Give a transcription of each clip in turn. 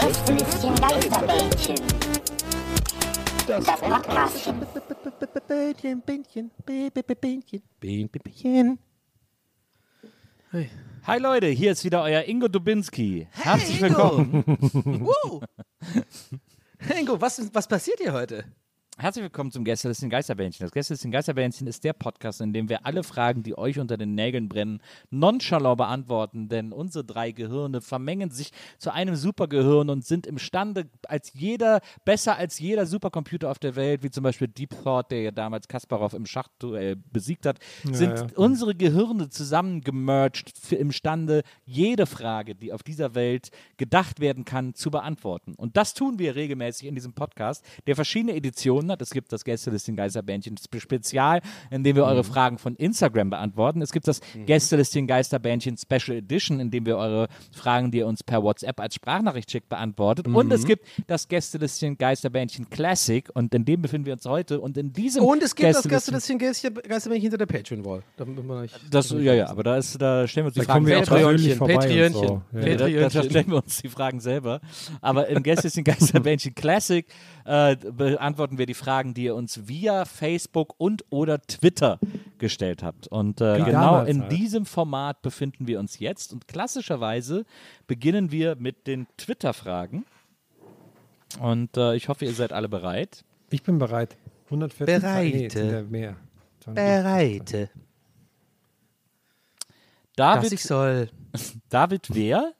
Gästelistchen Geisterbällchen. Das Podcastchen. Bähnchen, Bähnchen, Bähnchen, Bähnchen. Hi Leute, hier ist wieder euer Ingo Dubinski. Herzlich Ingo. willkommen. Ingo, was, was passiert hier heute? Herzlich willkommen zum Gästelisten Geisterbändchen. Das Gästelisten Geisterbändchen ist der Podcast, in dem wir alle Fragen, die euch unter den Nägeln brennen, nonchalant beantworten, denn unsere drei Gehirne vermengen sich zu einem Supergehirn und sind imstande, als jeder, besser als jeder Supercomputer auf der Welt, wie zum Beispiel Deep Thought, der ja damals Kasparov im Schachduell besiegt hat, sind unsere Gehirne zusammengemerged imstande, jede Frage, die auf dieser Welt gedacht werden kann, zu beantworten. Und das tun wir regelmäßig in diesem Podcast, der verschiedene Editionen hat. Es gibt das Gästelisting Geisterbändchen Spezial, in dem wir eure Fragen von Instagram beantworten. Es gibt das Gästelisting Geisterbändchen Special Edition, in dem wir eure Fragen, die ihr uns per WhatsApp als Sprachnachricht schickt, beantwortet. Und es gibt das Gästelisting Geisterbändchen Classic und in dem befinden wir uns heute. Und in diesem Und es gibt das Gästelistchen- Gästelistchen Geisterbällchen hinter der Patreon-Wall. Das, ja, ja, aber da, ist, da stellen wir uns die Da Fragen selber. und Patreonchen. so. Ja. Da, da, Patreonchen. stellen wir uns die Fragen selber. Aber im Gästelisten Geisterbändchen Classic äh, beantworten wir die Fragen, die ihr uns via Facebook und oder Twitter gestellt habt. Und äh, genau in halt. diesem Format befinden wir uns jetzt. Und klassischerweise beginnen wir mit den Twitter-Fragen. Und äh, ich hoffe, ihr seid alle bereit. Ich bin bereit. 140 Bereit. Nee, mehr. Bereite. David, Dass ich soll. David Wehr,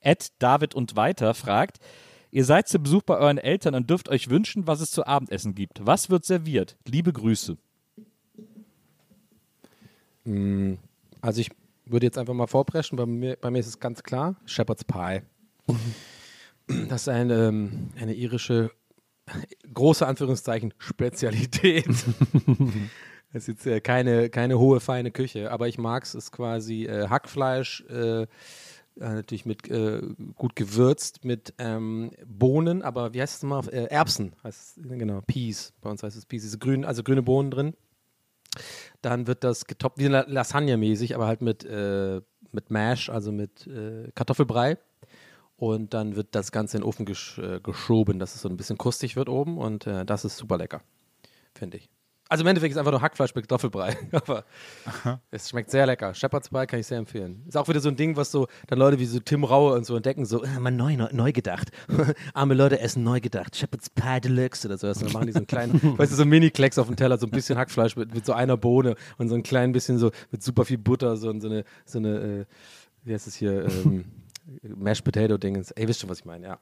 at David und weiter, fragt, ihr seid zu Besuch bei euren Eltern und dürft euch wünschen, was es zu Abendessen gibt. Was wird serviert? Liebe Grüße. Also ich würde jetzt einfach mal vorpreschen. Bei mir, bei mir ist es ganz klar. Shepherd's Pie. Das ist eine, ähm, eine irische, große Anführungszeichen, Spezialität. Es ist jetzt äh, keine, keine hohe, feine Küche, aber ich mag es. Es ist quasi äh, Hackfleisch, äh, natürlich mit äh, gut gewürzt mit ähm, Bohnen, aber wie heißt es mal? Äh, Erbsen heißt es, genau, Peas. Bei uns heißt es Peas. Diese grünen, also grüne Bohnen drin. Dann wird das getoppt, wie La- Lasagne-mäßig, aber halt mit, äh, mit Mash, also mit äh, Kartoffelbrei. Und dann wird das Ganze in den Ofen gesch äh, geschoben, dass es so ein bisschen krustig wird oben. Und äh, das ist super lecker, finde ich. Also im Endeffekt ist einfach nur Hackfleisch mit Kartoffelbrei. Aber es schmeckt sehr lecker. Shepherd's Pie kann ich sehr empfehlen. Ist auch wieder so ein Ding, was so dann Leute wie so Tim Raue und so entdecken, so, äh, mal neu, neu, neu gedacht. Arme Leute essen neu gedacht. Shepherd's Pie Deluxe oder so. Und dann machen die so einen kleinen, weißt du, so Mini-Klecks auf dem Teller, so ein bisschen Hackfleisch mit, mit so einer Bohne und so ein klein bisschen so mit super viel Butter, so, und so eine, so eine äh, wie heißt es hier, ähm, Mashed Potato-Dingens. Ey, wisst schon, was ich meine, ja.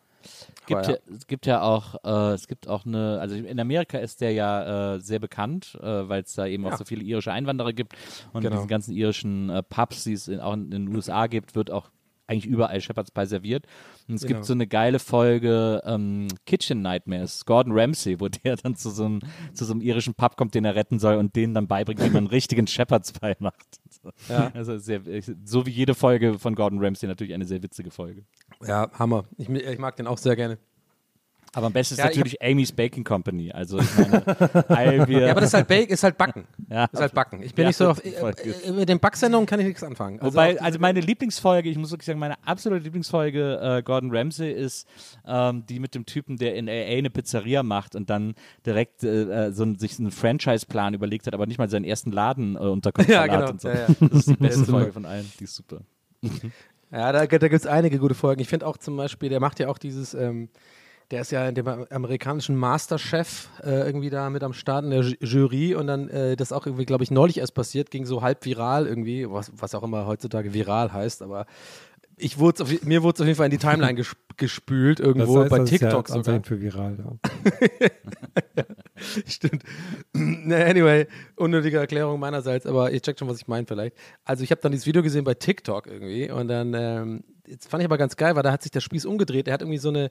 Gibt Aber ja, es gibt ja auch, äh, es gibt auch eine, also in Amerika ist der ja äh, sehr bekannt, äh, weil es da eben auch so viele irische Einwanderer gibt und Genau. diesen ganzen irischen äh, Pubs, die es in, auch in den USA gibt, wird auch eigentlich überall Shepherd's Pie serviert. Und es Genau. gibt so eine geile Folge ähm, Kitchen Nightmares, Gordon Ramsay, wo der dann zu so, einem, zu so einem irischen Pub kommt, den er retten soll und denen dann beibringt, wie man einen richtigen Shepherd's Pie macht. Ja. Also sehr, so wie jede Folge von Gordon Ramsay natürlich eine sehr witzige Folge. Ja, Hammer. Ich, ich mag den auch sehr gerne. Aber am besten ist Ja, ich natürlich Amy's Baking Company. Also ich meine, wir, Ja, aber das ist halt, Bake, ist halt Backen. Ja. ist halt Backen. Ich bin Ja, nicht so auf. Äh, äh, mit den Backsendungen kann ich nichts anfangen. Also Wobei, also meine Lieblingsfolge, ich muss wirklich sagen, meine absolute Lieblingsfolge äh, Gordon Ramsay ist ähm, die mit dem Typen, der in LA eine Pizzeria macht und dann direkt äh, äh, so ein, sich einen Franchise-Plan überlegt hat, aber nicht mal seinen ersten Laden äh, unter Kontrolle Ja, hat genau. so. Das ist die beste. Folge von allen, die ist super. Ja, da, da gibt es einige gute Folgen. Ich finde auch zum Beispiel, der macht ja auch dieses, ähm, der ist ja in dem amerikanischen Masterchef äh, irgendwie da mit am Start in der Ju- Jury und dann, äh, das auch irgendwie, glaube ich, neulich erst passiert, ging so halb viral irgendwie, was, was auch immer heutzutage viral heißt, aber ich wurde auf, mir wurde es auf jeden Fall in die Timeline gesp gespült, irgendwo heißt, bei das TikTok ja sogar. Für viral. Ja. Stimmt. Anyway, unnötige Erklärung meinerseits, aber ihr checkt schon, was ich meine vielleicht. Also ich habe dann dieses Video gesehen bei TikTok irgendwie und dann, ähm, jetzt fand ich aber ganz geil, weil da hat sich der Spieß umgedreht. Er hat irgendwie so eine,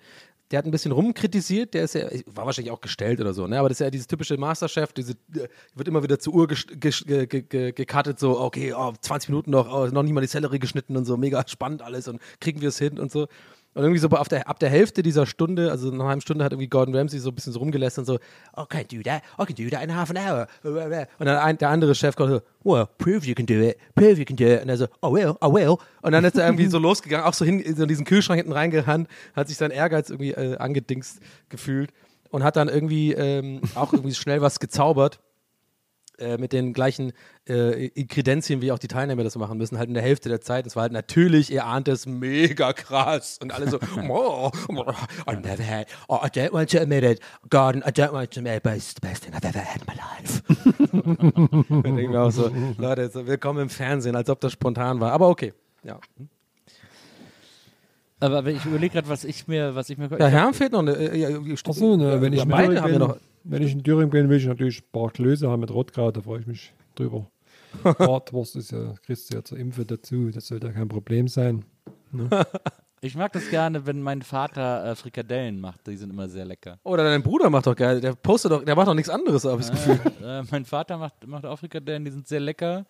der hat ein bisschen rumkritisiert, der ist ja, war wahrscheinlich auch gestellt oder so, ne? aber das ist ja dieses typische Masterchef, diese, äh, wird immer wieder zur Uhr gest- gesch- ge- ge- ge- gecuttet, so, okay, oh, 20 Minuten noch, oh, noch nicht mal die Sellerie geschnitten und so, mega spannend alles und kriegen wir es hin und so. Und irgendwie so auf der, ab der Hälfte dieser Stunde, also nach einer halben Stunde, hat irgendwie Gordon Ramsay so ein bisschen so rumgelässt und so, oh, can't do that, I can do that in half an hour. Und dann ein, der andere Chef kommt so, well, prove you can do it, prove you can do it. Und er so, oh will, I will. Und dann ist er irgendwie so losgegangen, auch so hin, in diesen Kühlschrank hinten reingerannt, hat sich sein Ehrgeiz irgendwie äh, angedingst gefühlt und hat dann irgendwie ähm, auch irgendwie schnell was gezaubert äh, mit den gleichen äh, Kredenzien, wie auch die Teilnehmer das machen müssen, halt in der Hälfte der Zeit. Es war halt natürlich, ihr ahnt es, mega krass. Und alle so, oh, oh, I never had, oh, I don't want to admit it, Gordon, I don't want to admit it, but it's the best thing I've ever had in my life. Und denken wir auch so, Leute, so, willkommen im Fernsehen, als ob das spontan war. Aber okay. Ja, Aber ich überlege gerade, was ich mir, was ich mir. ja Herrn fehlt noch eine. Äh, ja, Achso, ne, wenn, ich ja, in beide Thüringen haben bin, noch. wenn ich in Thüringen bin, will ich natürlich ein paar Klöße haben mit Rotkraut, da freue ich mich drüber. Bratwurst ist ja, kriegst du ja zur Impfe dazu, das sollte ja kein Problem sein. Ich mag das gerne, wenn mein Vater äh, Frikadellen macht. Die sind immer sehr lecker. Oder dein Bruder macht doch geil. Der postet doch, der macht doch nichts anderes, habe ich das Gefühl. Äh, mein Vater macht, macht auch Frikadellen, die sind sehr lecker.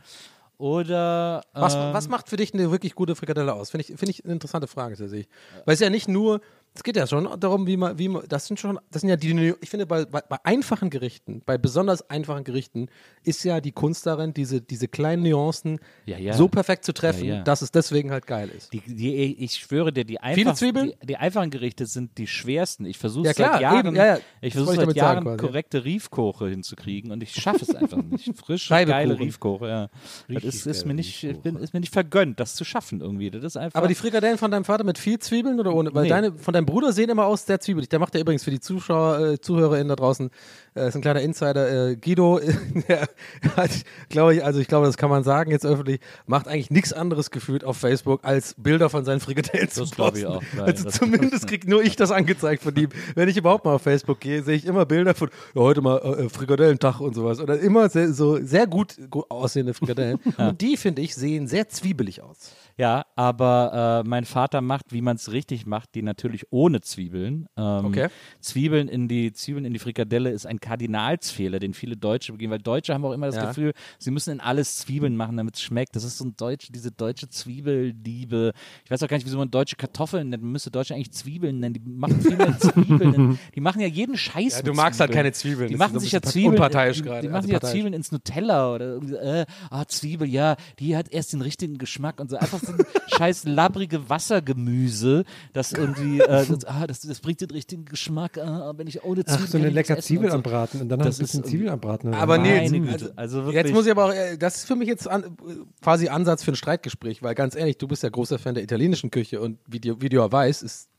Oder. Was, ähm, was macht für dich eine wirklich gute Frikadelle aus? Finde ich, find ich eine interessante Frage tatsächlich. Weil es ja nicht nur, es geht ja schon darum, wie man, wie man, das sind schon, das sind ja die, ich finde, bei, bei, bei einfachen Gerichten, bei besonders einfachen Gerichten, ist ja die Kunst darin, diese, diese kleinen Nuancen Ja, ja. so perfekt zu treffen, Ja, dass es deswegen halt geil ist. Die, die, ich schwöre dir, die, einfach, die, die einfachen Gerichte sind die schwersten. Ich versuche seit Jahren, eben, ich versuche seit Jahren sagen korrekte Riefkoche hinzukriegen und ich schaffe es einfach nicht. Frische, geile Riefkoche, ja. Das ist, ist, mir nicht, ich bin, ist mir nicht vergönnt, das zu schaffen irgendwie. Das ist einfach. Aber die Frikadellen von deinem Vater mit viel Zwiebeln oder ohne? Weil Nee. deine, von deinem Bruder sehen immer aus sehr zwiebelig. Der macht ja übrigens für die Zuschauer, äh, ZuhörerInnen da draußen, äh, ist ein kleiner Insider. Äh, Guido, der hat, glaube ich, also ich glaube, das kann man sagen jetzt öffentlich, macht eigentlich nichts anderes gefühlt auf Facebook, als Bilder von seinen Frikadellen zu Das glaube ich posten. auch, ja, Also das- zumindest kriegt nur ich das angezeigt von ihm. Wenn ich überhaupt mal auf Facebook gehe, sehe ich immer Bilder von, ja, heute mal äh, Frikadellentag und sowas. Oder immer sehr, so sehr gut, gut aussehende Frikadellen. Und die, finde ich, sehen sehr zwiebelig aus. Ja, aber äh, mein Vater macht, wie man es richtig macht, die natürlich ohne Zwiebeln. Ähm, Okay. Zwiebeln in die Zwiebeln in die Frikadelle ist ein Kardinalsfehler, den viele Deutsche begehen, weil Deutsche haben auch immer das Ja. Gefühl, sie müssen in alles Zwiebeln machen, damit es schmeckt. Das ist so ein deutsche, diese deutsche Zwiebelliebe. Ich weiß auch gar nicht, wieso man deutsche Kartoffeln nennt. Man müsste Deutsche eigentlich Zwiebeln nennen. Die machen mehr Zwiebeln. die machen ja jeden Scheiß. Ja, du magst halt Zwiebeln. keine Zwiebeln. Die Das machen sich ja Zwiebeln. unparteiisch die, gerade, die also machen sich ja. Zwiebeln ins Nutella oder irgendwie, äh, ah, Zwiebel, ja, die hat erst den richtigen Geschmack und so. Einfach ein scheiß labrige Wassergemüse, das irgendwie, äh, das, ah, das, das bringt den richtigen Geschmack, ah, wenn ich ohne Zwiebeln Ach, so eine lecker Zwiebel so. anbraten und dann noch ein Das bisschen ist- Zwiebel anbraten. Aber nee, Güte, also wirklich. Jetzt muss ich aber auch, äh, das ist für mich jetzt an, quasi Ansatz für ein Streitgespräch, weil ganz ehrlich, du bist ja großer Fan der italienischen Küche und wie du, wie du ja weißt, ist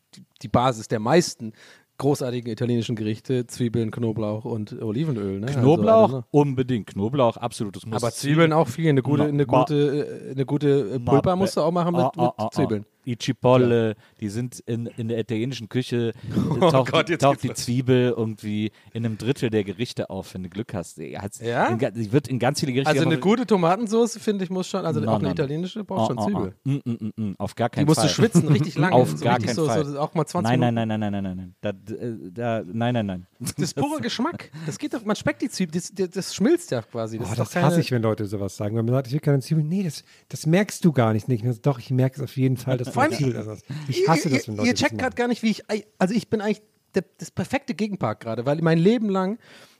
die Basis der meisten großartigen italienischen Gerichte Zwiebeln, Knoblauch und Olivenöl. Ne? Knoblauch, Also, unbedingt. Knoblauch, absolutes Muss. aber Zwiebeln auch viel. Eine gute, Ma- eine gute, äh, eine gute äh, Pulpa musst du auch machen mit, ah, mit ah, ah. Zwiebeln. Die Cipolle, die sind in, in der italienischen Küche, äh, Oh taucht, Gott, die, jetzt taucht die. Zwiebel irgendwie in einem Drittel der Gerichte auf, wenn du Glück hast. Die Ja? In, die wird in ganz viele Gerichte Also eine gute Tomatensauce, finde ich, muss schon, also No, auch eine no, italienische braucht schon Oh, oh, Zwiebel. oh. Mm, mm, mm. Auf gar Die keinen musst Fall. du schwitzen, richtig lange. Auf so gar keinen so, Fall. So, auch mal 20 nein, nein, Minuten. nein, nein, nein, nein, nein, nein. Da, äh, da, nein, nein, nein. Das ist purer Geschmack. Das geht doch, man schmeckt die Zwiebel, das, das, schmilzt ja quasi. Das Oh, das hasse ich, wenn Leute sowas sagen. Wenn man sagt, ich will keine Zwiebeln. Nee, das, das merkst du gar nicht. Doch, ich merke es auf jeden Fall, dass Vor allem. Ich hasse das, wenn ihr, Leute ihr checkt gerade gar nicht, wie ich, also ich bin eigentlich der, das perfekte Gegenpart gerade, weil mein Leben lang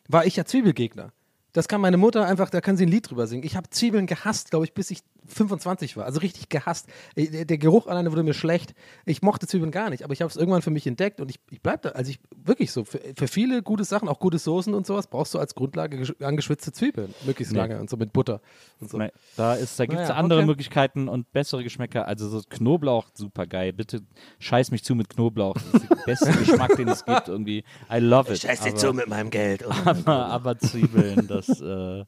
war ich ja Zwiebelgegner. Das kann meine Mutter einfach, da kann sie ein Lied drüber singen. Ich habe Zwiebeln gehasst, glaube ich, bis ich 25 war. Also richtig gehasst. Äh, Der, der Geruch alleine wurde mir schlecht. Ich mochte Zwiebeln gar nicht, aber ich habe es irgendwann für mich entdeckt und ich, ich bleibe da. Also ich wirklich so, für, für viele gute Sachen, auch gute Soßen und sowas, brauchst du als Grundlage gesch- angeschwitzte Zwiebeln. Möglichst Nee. lange und so mit Butter und so. Nein, da ist, da gibt es Naja, andere okay. Möglichkeiten und bessere Geschmäcker. Also so Knoblauch, super geil. Bitte scheiß mich zu mit Knoblauch. Das ist der beste Geschmack, den es gibt irgendwie. I love it. Scheiß dir zu mit meinem Geld. aber, aber Zwiebeln, das. Äh,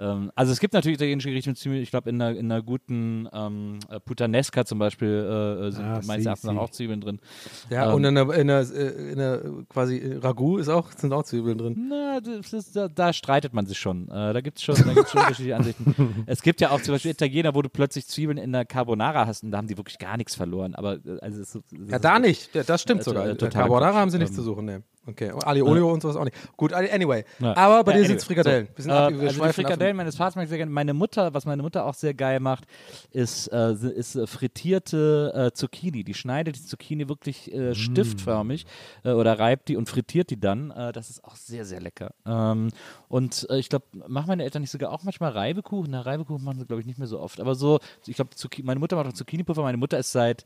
ähm, also es gibt natürlich italienische Gerichte. Ich glaube, in einer, in einer guten ähm, äh, Puttanesca zum Beispiel äh, äh, sind Ah, meines Erachtens auch Zwiebeln drin. Ja, Ähm, und in der, in der, äh, in der quasi Ragout ist auch, sind auch Zwiebeln drin. Na, ist, da, da streitet man sich schon. Äh, da gibt es schon, da gibt's schon unterschiedliche Ansichten. Es gibt ja auch zum Beispiel Italiener, wo du plötzlich Zwiebeln in der Carbonara hast und da haben die wirklich gar nichts verloren. Aber also es, es Ja, da nicht. Ja, Das stimmt Äh, sogar. äh, Carbonara haben sie nichts Ähm, zu suchen, ne. Okay. Ali Olio und sowas auch nicht. Gut, anyway. Ja. Aber bei Ja, dir anyway. sind es Frikadellen. Wir sind Äh, ab, wir also die. Frikadellen meines Vaters mag ich sehr gerne. Meine Mutter, was meine Mutter auch sehr geil macht, ist, äh, ist äh, frittierte äh, Zucchini. Die schneidet die Zucchini wirklich Mm. äh, stiftförmig äh, oder reibt die und frittiert die dann. Äh, das ist auch sehr, sehr lecker. Ähm, und ich glaube, machen meine Eltern nicht sogar auch manchmal Reibekuchen? Na, Reibekuchen machen sie, glaube ich, nicht mehr so oft. Aber so, ich glaube, meine Mutter macht auch Zucchini-Puffer. Meine Mutter ist seit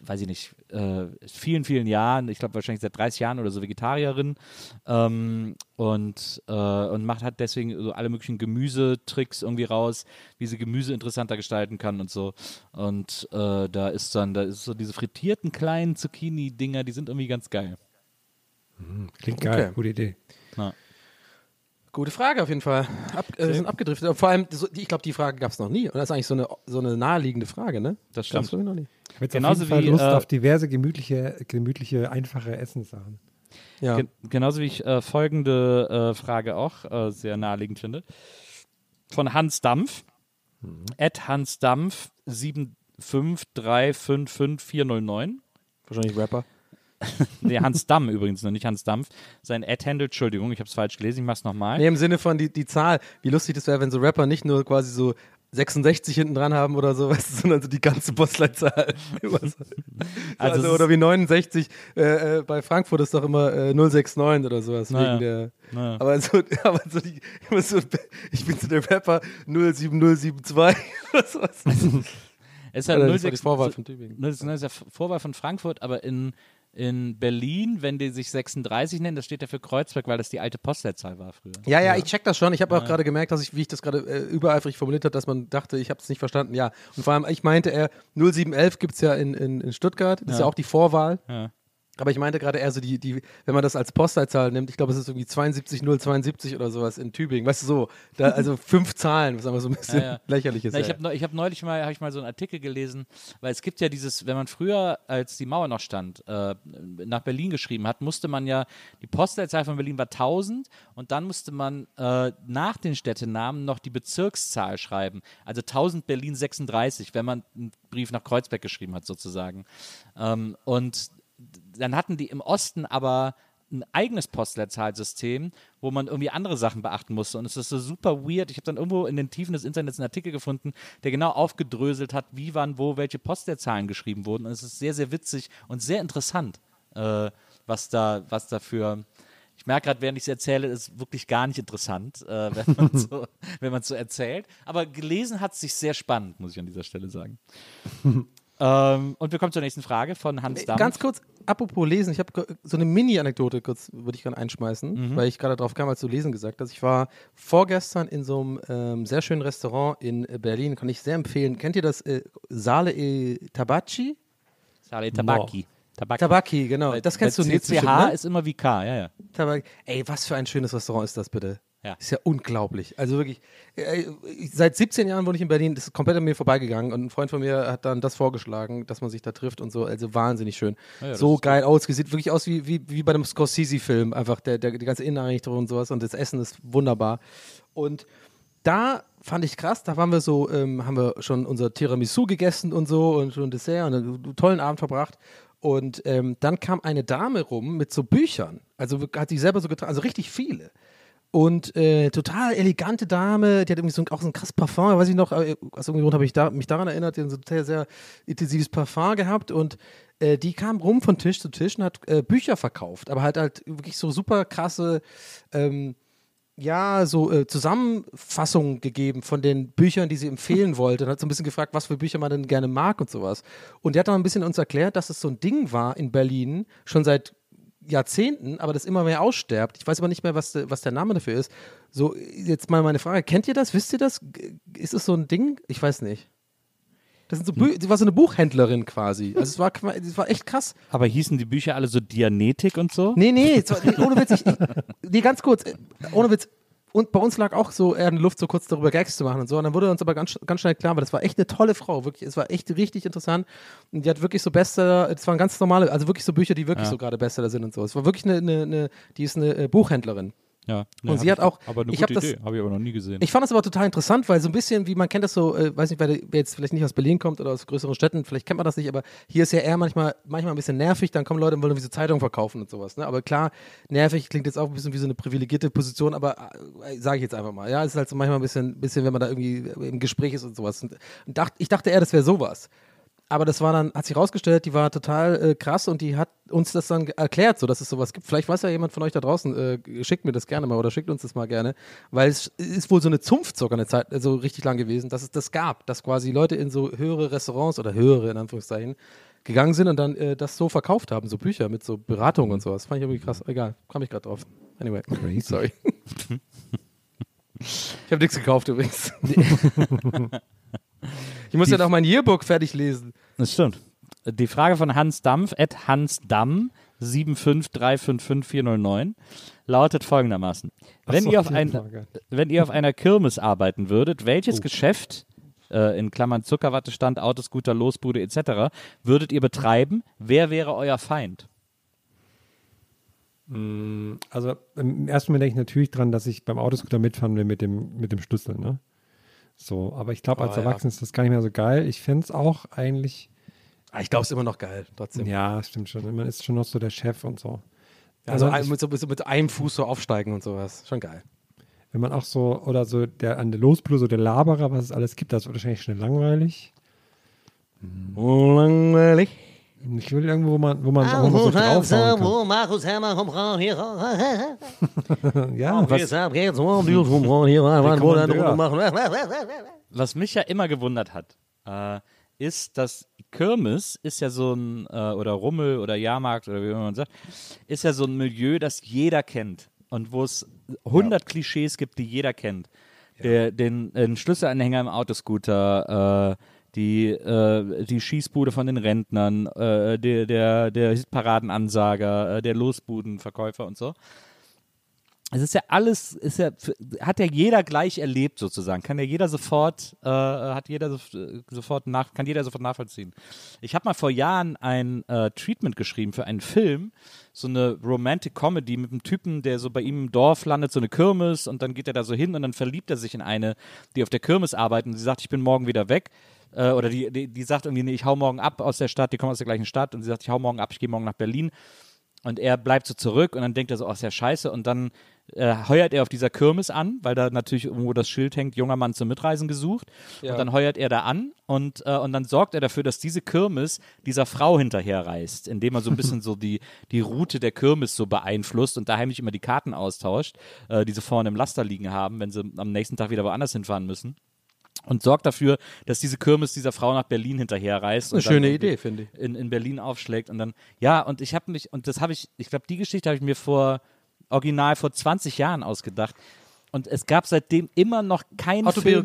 weiß ich nicht, äh, vielen, vielen Jahren, ich glaube wahrscheinlich seit 30 Jahren oder so Vegetarierin ähm, und, äh, und macht hat deswegen so alle möglichen Gemüsetricks irgendwie raus, wie sie Gemüse interessanter gestalten kann und so. Und äh, da ist dann, da ist so diese frittierten kleinen Zucchini-Dinger, die sind irgendwie ganz geil. Klingt geil, Okay. gute Idee. Gute Frage auf jeden Fall. Ab, äh, sind abgedriftet. Vor allem, so, die- ich glaube, die Frage gab es noch nie. Und das ist eigentlich so eine, so eine naheliegende Frage, ne? Das Gab's, stimmt. ich, noch nie. Ich habe jetzt Genauso auf jeden Fall wie, Lust äh, auf diverse gemütliche, gemütliche, einfache Essenssachen. Ja. Gen genauso wie ich äh, folgende äh, Frage auch äh, sehr naheliegend finde. Von Hans Dampf. At Hans Dampf 753555409. Wahrscheinlich Rapper. Nee, Hans Damm übrigens, noch nicht Hans Dampf. Sein Ad-Handle, Entschuldigung, ich habe es falsch gelesen, ich mach's nochmal. Nee, im Sinne von die, die Zahl, wie lustig das wäre, wenn so Rapper nicht nur quasi so 66 hinten dran haben oder so, weißt du, sondern so die ganze Postleitzahl. Also also, oder ist- wie 69, äh, äh, bei Frankfurt ist doch immer äh, 069 oder sowas. Naja. Wegen der, Naja. Aber so, aber so, die, immer so, ich bin so der Rapper 07072 oder sowas. Es ist halt Oder 06, das war die Vorwahl von Tübingen. Das ist das ist ja Vorwahl von Frankfurt, aber in, in Berlin, wenn die sich 36 nennen, das steht ja für Kreuzberg, weil das die alte Postleitzahl war früher. Ja, ja, ich check das schon. Ich habe auch gerade gemerkt, dass ich, wie ich das gerade äh, übereifrig formuliert habe, dass man dachte, ich habe es nicht verstanden. Ja, und vor allem, ich meinte, er 0711 gibt es ja in, in, in Stuttgart, das ist ja Ja. auch die Vorwahl. Ja. Aber ich meinte gerade eher so die, die, wenn man das als Postleitzahl nimmt, ich glaube, es ist irgendwie 72072 oder sowas in Tübingen. Weißt du so, da, also fünf Zahlen, was aber so ein bisschen Ja, ja. lächerlich ist. Na, ich habe ich hab neulich mal, hab ich mal so einen Artikel gelesen, weil es gibt ja dieses, wenn man früher, als die Mauer noch stand, äh, nach Berlin geschrieben hat, musste man ja, die Postleitzahl von Berlin war 1000 und dann musste man äh, nach den Städtenamen noch die Bezirkszahl schreiben. Also 1000 Berlin 36, wenn man einen Brief nach Kreuzberg geschrieben hat, sozusagen. Ähm, und dann hatten die im Osten aber ein eigenes Postleitzahlsystem, wo man irgendwie andere Sachen beachten musste. Und es ist so super weird. Ich habe dann irgendwo in den Tiefen des Internets einen Artikel gefunden, der genau aufgedröselt hat, wie, wann, wo, welche Postleitzahlen geschrieben wurden. Und es ist sehr, sehr witzig und sehr interessant, äh, was da, was dafür. Ich merke gerade, während ich es erzähle, ist wirklich gar nicht interessant, äh, wenn man so, wenn man so erzählt. Aber gelesen hat es sich sehr spannend, muss ich an dieser Stelle sagen. ähm, und wir kommen zur nächsten Frage von Hans Dampf. Ganz kurz, apropos Lesen, ich habe so eine Mini-Anekdote kurz, würde ich gerne einschmeißen, weil ich gerade drauf kam, als du Lesen gesagt hast. Ich war vorgestern in so einem ähm, sehr schönen Restaurant in äh, Berlin, kann ich sehr empfehlen. Kennt ihr das äh, Sale e Tabacci? Sale Tabaki. Tabaki. Tabaki, genau. Das kennst du nicht. CCH bestimmt, ne? ist immer wie K, ja, ja. Tabak. Ey, was für ein schönes Restaurant ist das bitte? Ja. Ist ja unglaublich. Also wirklich, äh, seit 17 Jahren wohne ich in Berlin, das ist komplett an mir vorbeigegangen und ein Freund von mir hat dann das vorgeschlagen, dass man sich da trifft und so. Also wahnsinnig schön. Ja, ja, so geil aus, sieht wirklich aus wie, wie, wie bei einem Scorsese-Film, einfach der, der, die ganze Inneneinrichtung und sowas und das Essen ist wunderbar. Und da fand ich krass, da waren wir so, ähm, haben wir schon unser Tiramisu gegessen und so und schon Dessert und einen tollen Abend verbracht. Und ähm, dann kam eine Dame rum mit so Büchern. Also hat die selber so getragen, also richtig viele. Und äh, total elegante Dame, die hat irgendwie so ein, auch so ein krasses Parfum, weiß ich noch, äh, aus irgendeinem Grund habe ich da, mich daran erinnert, die hat so ein sehr, sehr intensives Parfum gehabt und äh, die kam rum von Tisch zu Tisch und hat äh, Bücher verkauft, aber halt halt wirklich so super krasse, ähm, ja, so äh, Zusammenfassungen gegeben von den Büchern, die sie empfehlen wollte. Und hat so ein bisschen gefragt, was für Bücher man denn gerne mag und sowas. Und die hat dann ein bisschen uns erklärt, dass es so ein Ding war in Berlin, schon seit Jahrzehnten, aber das immer mehr aussterbt. Ich weiß aber nicht mehr, was, de, was der Name dafür ist. So, jetzt mal meine Frage: Kennt ihr das? Wisst ihr das? Ist es so ein Ding? Ich weiß nicht. Das sind so Bü sie war so eine Buchhändlerin quasi. Also es war, es war echt krass. Aber hießen die Bücher alle so Dianetik und so? Nee, nee, war, nee ohne Witz. Ich, ich, nee, ganz kurz. Ohne Witz. Und bei uns lag auch so eher in der Luft, so kurz darüber Gags zu machen und so. Und dann wurde uns aber ganz, ganz schnell klar, weil das war echt eine tolle Frau. Wirklich, es war echt richtig interessant. Und die hat wirklich so Bestseller, das waren ganz normale, also wirklich so Bücher, die wirklich Ja. so gerade Bestseller sind und so. Es war wirklich eine, eine, eine die ist eine äh, Buchhändlerin. Ja. Und sie hat auch- Aber eine ich gute Idee, habe ich aber noch nie gesehen. Ich fand das aber total interessant, weil so ein bisschen, wie man kennt das so, äh, weiß nicht, wer, jetzt vielleicht nicht aus Berlin kommt oder aus größeren Städten, vielleicht kennt man das nicht, aber hier ist ja eher manchmal, manchmal ein bisschen nervig, dann kommen Leute und wollen diese Zeitung verkaufen und sowas. Ne? Aber klar, nervig klingt jetzt auch ein bisschen wie so eine privilegierte Position, aber äh, sage ich jetzt einfach mal. Ja, es ist halt so manchmal ein bisschen, bisschen, wenn man da irgendwie im Gespräch ist und sowas. Und dacht, ich dachte eher, das wäre sowas. Aber das war dann, hat sich rausgestellt, die war total äh, krass und die hat uns das dann erklärt, so dass es sowas gibt. Vielleicht weiß ja jemand von euch da draußen, äh, schickt mir das gerne mal oder schickt uns das mal gerne, weil es ist wohl so eine Zunft sogar eine Zeit, also richtig lang gewesen, dass es das gab, dass quasi Leute in so höhere Restaurants oder höhere in Anführungszeichen gegangen sind und dann äh, das so verkauft haben, so Bücher mit so Beratungen und sowas. Fand ich irgendwie krass. Egal, kam ich gerade drauf. Anyway, sorry. ich habe nichts gekauft übrigens. ich muss ja noch mein Yearbook fertig lesen. Das stimmt. Die Frage von Hans Dampf, at Hans Damm, 753559409, lautet folgendermaßen. Wenn, so, ihr auf ein, wenn ihr auf einer Kirmes arbeiten würdet, welches Oh. Geschäft, äh, in Klammern Zuckerwattestand, Autoscooter, Losbude etc., würdet ihr betreiben? Wer wäre euer Feind? Also im ersten Moment denke ich natürlich dran, dass ich beim Autoscooter mitfahren will mit dem, mit dem Schlüssel, ne? So, aber ich glaube, als Oh, ja. Erwachsener ist das gar nicht mehr so geil. Ich fände es auch eigentlich, Ah, Ich glaube, es ist immer noch geil, trotzdem. ja, stimmt schon. Man ist schon noch so der Chef und so. Also Also ein, ich- mit, so, mit, einem Fuß so aufsteigen und sowas. Schon geil. Wenn man auch so, oder so der an der Losblue, so der Laberer, was es alles gibt, das wird wahrscheinlich schnell langweilig. Langweilig. Ich will irgendwo, wo man, wo man auch mal so draufhauen kann. Ja, was? Was mich ja immer gewundert hat, äh, ist, dass Kirmes ist ja so ein, äh, oder Rummel oder Jahrmarkt oder wie man sagt, ist ja so ein Milieu, das jeder kennt und wo es 100 Klischees gibt, die jeder kennt. Der, den, den Schlüsselanhänger im Autoscooter, äh, die, äh, die Schießbude von den Rentnern, äh, der, der, der Hitparadenansager, äh, der Losbudenverkäufer und so es ist ja alles, ist ja, hat ja jeder gleich erlebt sozusagen, kann ja jeder sofort, äh, hat jeder so, sofort nach, kann jeder sofort nachvollziehen. Ich habe mal vor Jahren ein äh, Treatment geschrieben für einen Film, so eine Romantic Comedy mit einem Typen, der so bei ihm im Dorf landet, so eine Kirmes und dann geht er da so hin und dann verliebt er sich in eine, die auf der Kirmes arbeitet und sie sagt, ich bin morgen wieder weg. Äh, oder die, die, die sagt irgendwie, nee, ich hau morgen ab aus der Stadt, die kommt aus der gleichen Stadt und sie sagt, ich hau morgen ab, ich gehe morgen nach Berlin. Und er bleibt so zurück und dann denkt er so, ach, ist ja scheiße. Und dann äh, heuert er auf dieser Kirmes an, weil da natürlich irgendwo das Schild hängt, junger Mann zum Mitreisen gesucht. Ja. Und dann heuert er da an und, äh, und dann sorgt er dafür, dass diese Kirmes dieser Frau hinterherreist, indem er so ein bisschen so die, die Route der Kirmes so beeinflusst und da heimlich immer die Karten austauscht, äh, die sie vorne im Laster liegen haben, wenn sie am nächsten Tag wieder woanders hinfahren müssen. Und sorgt dafür, dass diese Kirmes dieser Frau nach Berlin hinterherreist. Eine schöne Idee, finde ich. in, in Berlin aufschlägt und dann, ja, und ich habe mich, und das habe ich, ich glaube, die Geschichte habe ich mir vor, original vor 20 Jahren ausgedacht. Und es gab seitdem immer noch keinen Film.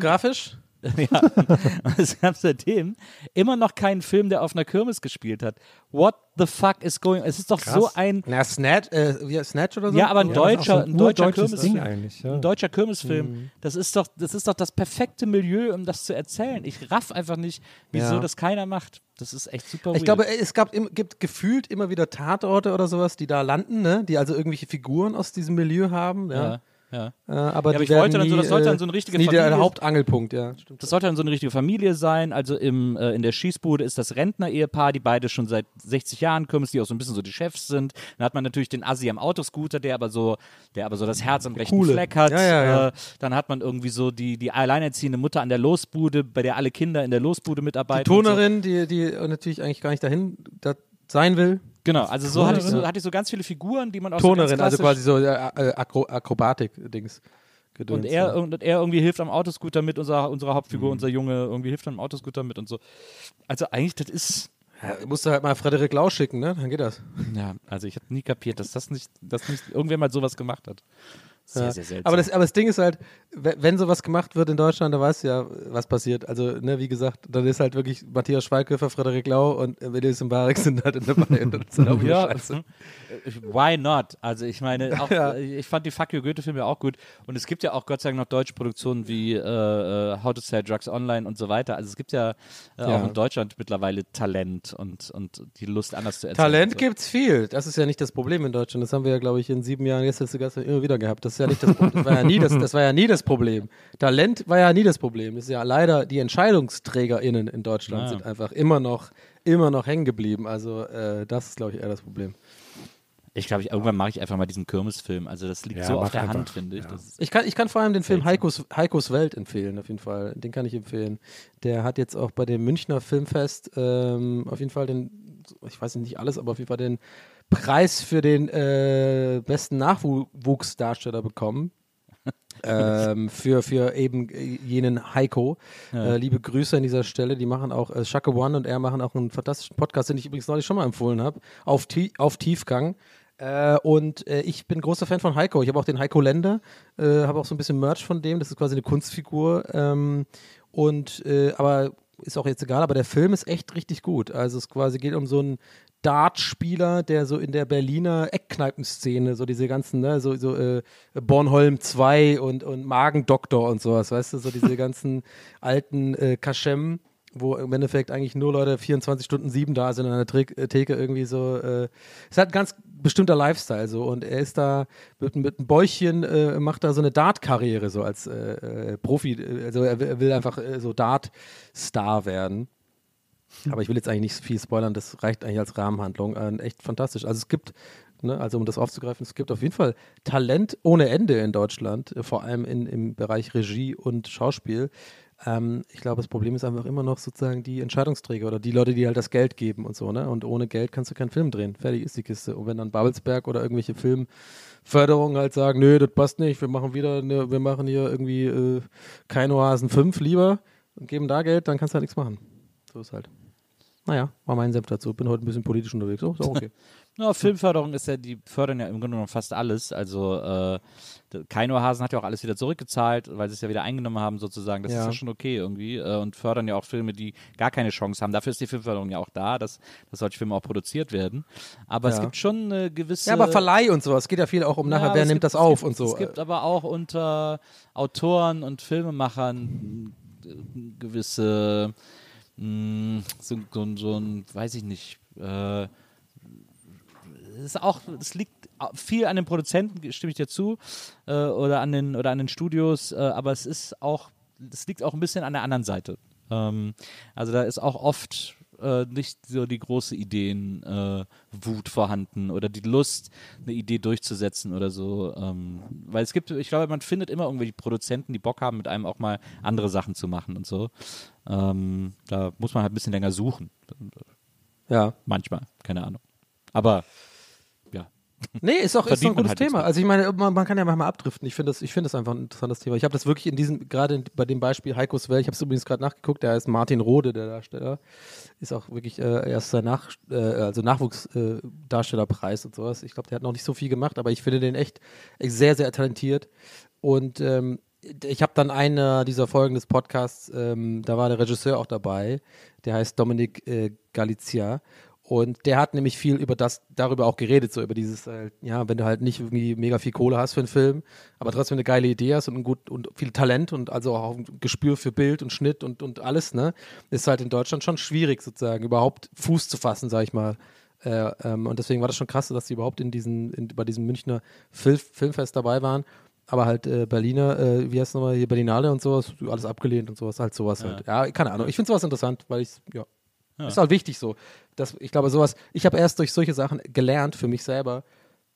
Ja, und es gab seitdem immer noch keinen Film, der auf einer Kirmes gespielt hat. What the fuck is going Es ist doch so ein, Na, Snatch, äh, Snatch oder so? ja, aber ein Ja, deutscher, ein ein deutscher Kirmesfilm. eigentlich, ja. Ein deutscher Kirmesfilm. Das ist doch, das ist doch das perfekte Milieu, um das zu erzählen. Ich raff einfach nicht, wieso Ja. das keiner macht. Das ist echt super Ich weird. glaube, es gab, gibt gefühlt immer wieder Tatorte oder sowas, die da landen, ne? die also irgendwelche Figuren aus diesem Milieu haben. Ja. Ja. Äh, aber Ja, aber die ich wollte werden dann so- nie, das sollte dann äh, so eine richtige nie der Familie- Hauptangelpunkt, ja. Stimmt. Das sollte dann so eine richtige Familie sein. Also im, äh, in der Schießbude ist das Rentner-Ehepaar, die beide schon seit 60 Jahren kümmern, die auch so ein bisschen so die Chefs sind. Dann hat man natürlich den Assi am Autoscooter, der aber so, der aber so das Herz am rechten Coole. Fleck hat. Ja, ja. Äh, dann hat man irgendwie so die, die alleinerziehende Mutter an der Losbude, bei der alle Kinder in der Losbude Die mitarbeiten. und so. Tonerin, die, die natürlich eigentlich gar nicht dahin da sein will. Genau, also so hatte, ich so hatte ich so ganz viele Figuren, die man auch Tonerin, so also quasi so äh, äh, Akro Akrobatik-Dings. Gedöns, Und er, ja. und er irgendwie hilft am Autoscooter mit, unser, unsere Mhm. Hauptfigur, unser Junge, irgendwie hilft am Autoscooter mit und so. Also eigentlich, das ist, Ja, musst du halt mal Frederik Lau schicken, ne? Dann geht das. ja, also ich habe nie kapiert, dass das nicht, dass nicht irgendwer mal sowas gemacht hat. Sehr, Ja. sehr seltsam. Aber das, aber das Ding ist halt, we- wenn sowas gemacht wird in Deutschland, dann weißt du ja, was passiert. Also, ne, wie gesagt, dann ist halt wirklich Matthias Schweighöfer, Frederik Lau und Elias Mbarek sind halt dabei. Und das ist auch ja, scheiße. mhm. why not? Also ich meine, auch, Ja. äh, ich fand die Fuck You Goethe-Filme auch gut. Und es gibt ja auch Gott sei Dank noch deutsche Produktionen wie äh, äh, How to Sell Drugs Online und so weiter. Also es gibt ja, äh, Ja. auch in Deutschland mittlerweile Talent und, und die Lust anders zu erzählen. Talent so. gibt's viel. Das ist ja nicht das Problem in Deutschland. Das haben wir ja, glaube ich, in sieben Jahren jetzt letzte Gast immer wieder gehabt. Das ist ja nicht das, das war ja nie das, das war ja nie das Problem. Talent war ja nie das Problem. Das ist ja leider die EntscheidungsträgerInnen in Deutschland Ja. sind einfach immer noch, immer noch hängen geblieben. Also äh, das ist, glaube ich, eher das Problem. Ich glaube, ich, irgendwann mache ich einfach mal diesen Kirmesfilm. Also das liegt Ja, so auf der Hand, einfach. finde ich. Ja. Ich kann, ich kann vor allem den Film Heikos, Heikos Welt empfehlen, auf jeden Fall. Den kann ich empfehlen. Der hat jetzt auch bei dem Münchner Filmfest ähm, auf jeden Fall den, ich weiß nicht alles, aber auf jeden Fall den Preis für den äh, besten Nachwuchsdarsteller bekommen. ähm, für, für eben äh, jenen Heiko. Äh, liebe Grüße an dieser Stelle. Die machen auch, äh, Shaka One und er machen auch einen fantastischen Podcast, den ich übrigens neulich schon mal empfohlen habe, auf, auf Tiefgang. Äh, und äh, ich bin großer Fan von Heiko. Ich habe auch den Heiko Länder, äh, habe auch so ein bisschen Merch von dem. Das ist quasi eine Kunstfigur. Ähm, und äh, aber ist auch jetzt egal, aber der Film ist echt richtig gut. Also es quasi geht um so einen Dartspieler, der so in der Berliner Eckkneipenszene, so diese ganzen, ne, so, so äh, Bornholm 2 und, und Magendoktor und sowas, weißt du, so diese ganzen alten äh, Kaschem, wo im Endeffekt eigentlich nur Leute 24 Stunden 7 da sind an der Tre äh, Theke irgendwie so. Äh, halt ein ganz bestimmter Lifestyle so und er ist da mit, mit einem Bäuchchen, äh, macht da so eine Dart-Karriere so als äh, äh, Profi, also er, will- er will einfach äh, so Dart-Star werden. Aber ich will jetzt eigentlich nicht viel spoilern, das reicht eigentlich als Rahmenhandlung. Äh, echt fantastisch. Also es gibt, ne, also um das aufzugreifen, es gibt auf jeden Fall Talent ohne Ende in Deutschland, äh, vor allem in, im Bereich Regie und Schauspiel. Ähm, ich glaube, das Problem ist einfach immer noch sozusagen die Entscheidungsträger oder die Leute, die halt das Geld geben und so, ne? Und ohne Geld kannst du keinen Film drehen. Fertig ist die Kiste. Und wenn dann Babelsberg oder irgendwelche Filmförderungen halt sagen, nö, das passt nicht, wir machen wieder, ne, wir machen hier irgendwie äh, kein Oasen 5 lieber und geben da Geld, dann kannst du halt nichts machen. So ist halt. Naja, war mein Senf dazu. Bin heute ein bisschen politisch unterwegs. Oh, ist auch okay. Ja, Filmförderung ist ja, die fördern ja im Grunde genommen fast alles. Also äh, der Keino Hasen hat ja auch alles wieder zurückgezahlt, weil sie es ja wieder eingenommen haben sozusagen. Das Ja. ist ja schon okay irgendwie äh, und fördern ja auch Filme, die gar keine Chance haben. Dafür ist die Filmförderung ja auch da, dass, dass solche Filme auch produziert werden. Aber es Ja. gibt schon eine gewisse... ja, aber Verleih und sowas. Es geht ja viel auch um nachher, Ja, wer es nimmt gibt- das auf es gibt, und so. Es gibt aber auch unter Autoren und Filmemachern gewisse, mh, so, so, so ein, weiß ich nicht, äh, ist auch, es liegt viel an den Produzenten, stimme ich dir zu, äh, oder an den oder an den Studios, äh, aber es ist auch, es liegt auch ein bisschen an der anderen Seite. Ähm, also da ist auch oft äh, nicht so die große Ideenwut äh, Wut vorhanden oder die Lust, eine Idee durchzusetzen oder so. Ähm, weil es gibt, ich glaube, man findet immer irgendwelche Produzenten, die Bock haben, mit einem auch mal andere Sachen zu machen und so. Ähm, da muss man halt ein bisschen länger suchen. ja. Manchmal, keine Ahnung. Aber. Nee, ist auch, ist ein gutes halt Thema. Also ich meine, man, man kann ja manchmal abdriften. Ich finde das, ich finde das einfach ein interessantes Thema. Ich habe das wirklich in diesem, gerade bei dem Beispiel Heikos Welt, ich habe es übrigens gerade nachgeguckt, der heißt Martin Rode, der Darsteller. Ist auch wirklich äh, erst sein Nach, äh, also Nachwuchsdarstellerpreis äh, und sowas. Ich glaube, der hat noch nicht so viel gemacht, aber ich finde den echt sehr, sehr talentiert. Und ähm, ich habe dann eine dieser Folgen des Podcasts, ähm, da war der Regisseur auch dabei, der heißt Dominik äh, Galizia. Und der hat nämlich viel über das, darüber auch geredet, so über dieses, äh, ja, wenn du halt nicht irgendwie mega viel Kohle hast für einen Film, aber trotzdem eine geile Idee hast und gut und viel Talent und also auch ein Gespür für Bild und Schnitt und, und alles, ne, ist halt in Deutschland schon schwierig sozusagen, überhaupt Fuß zu fassen, sag ich mal. Äh, ähm, und deswegen war das schon krass, dass sie überhaupt in diesen, in, bei diesem Münchner Fil Filmfest dabei waren. aber halt äh, Berliner, äh, wie heißt es nochmal, hier Berlinale und sowas, alles abgelehnt und sowas, halt sowas halt. Ja, keine Ahnung. Ich finde sowas interessant, weil ich, ja. Ist halt wichtig so. Dass, ich glaube, sowas, ich habe erst durch solche Sachen gelernt für mich selber.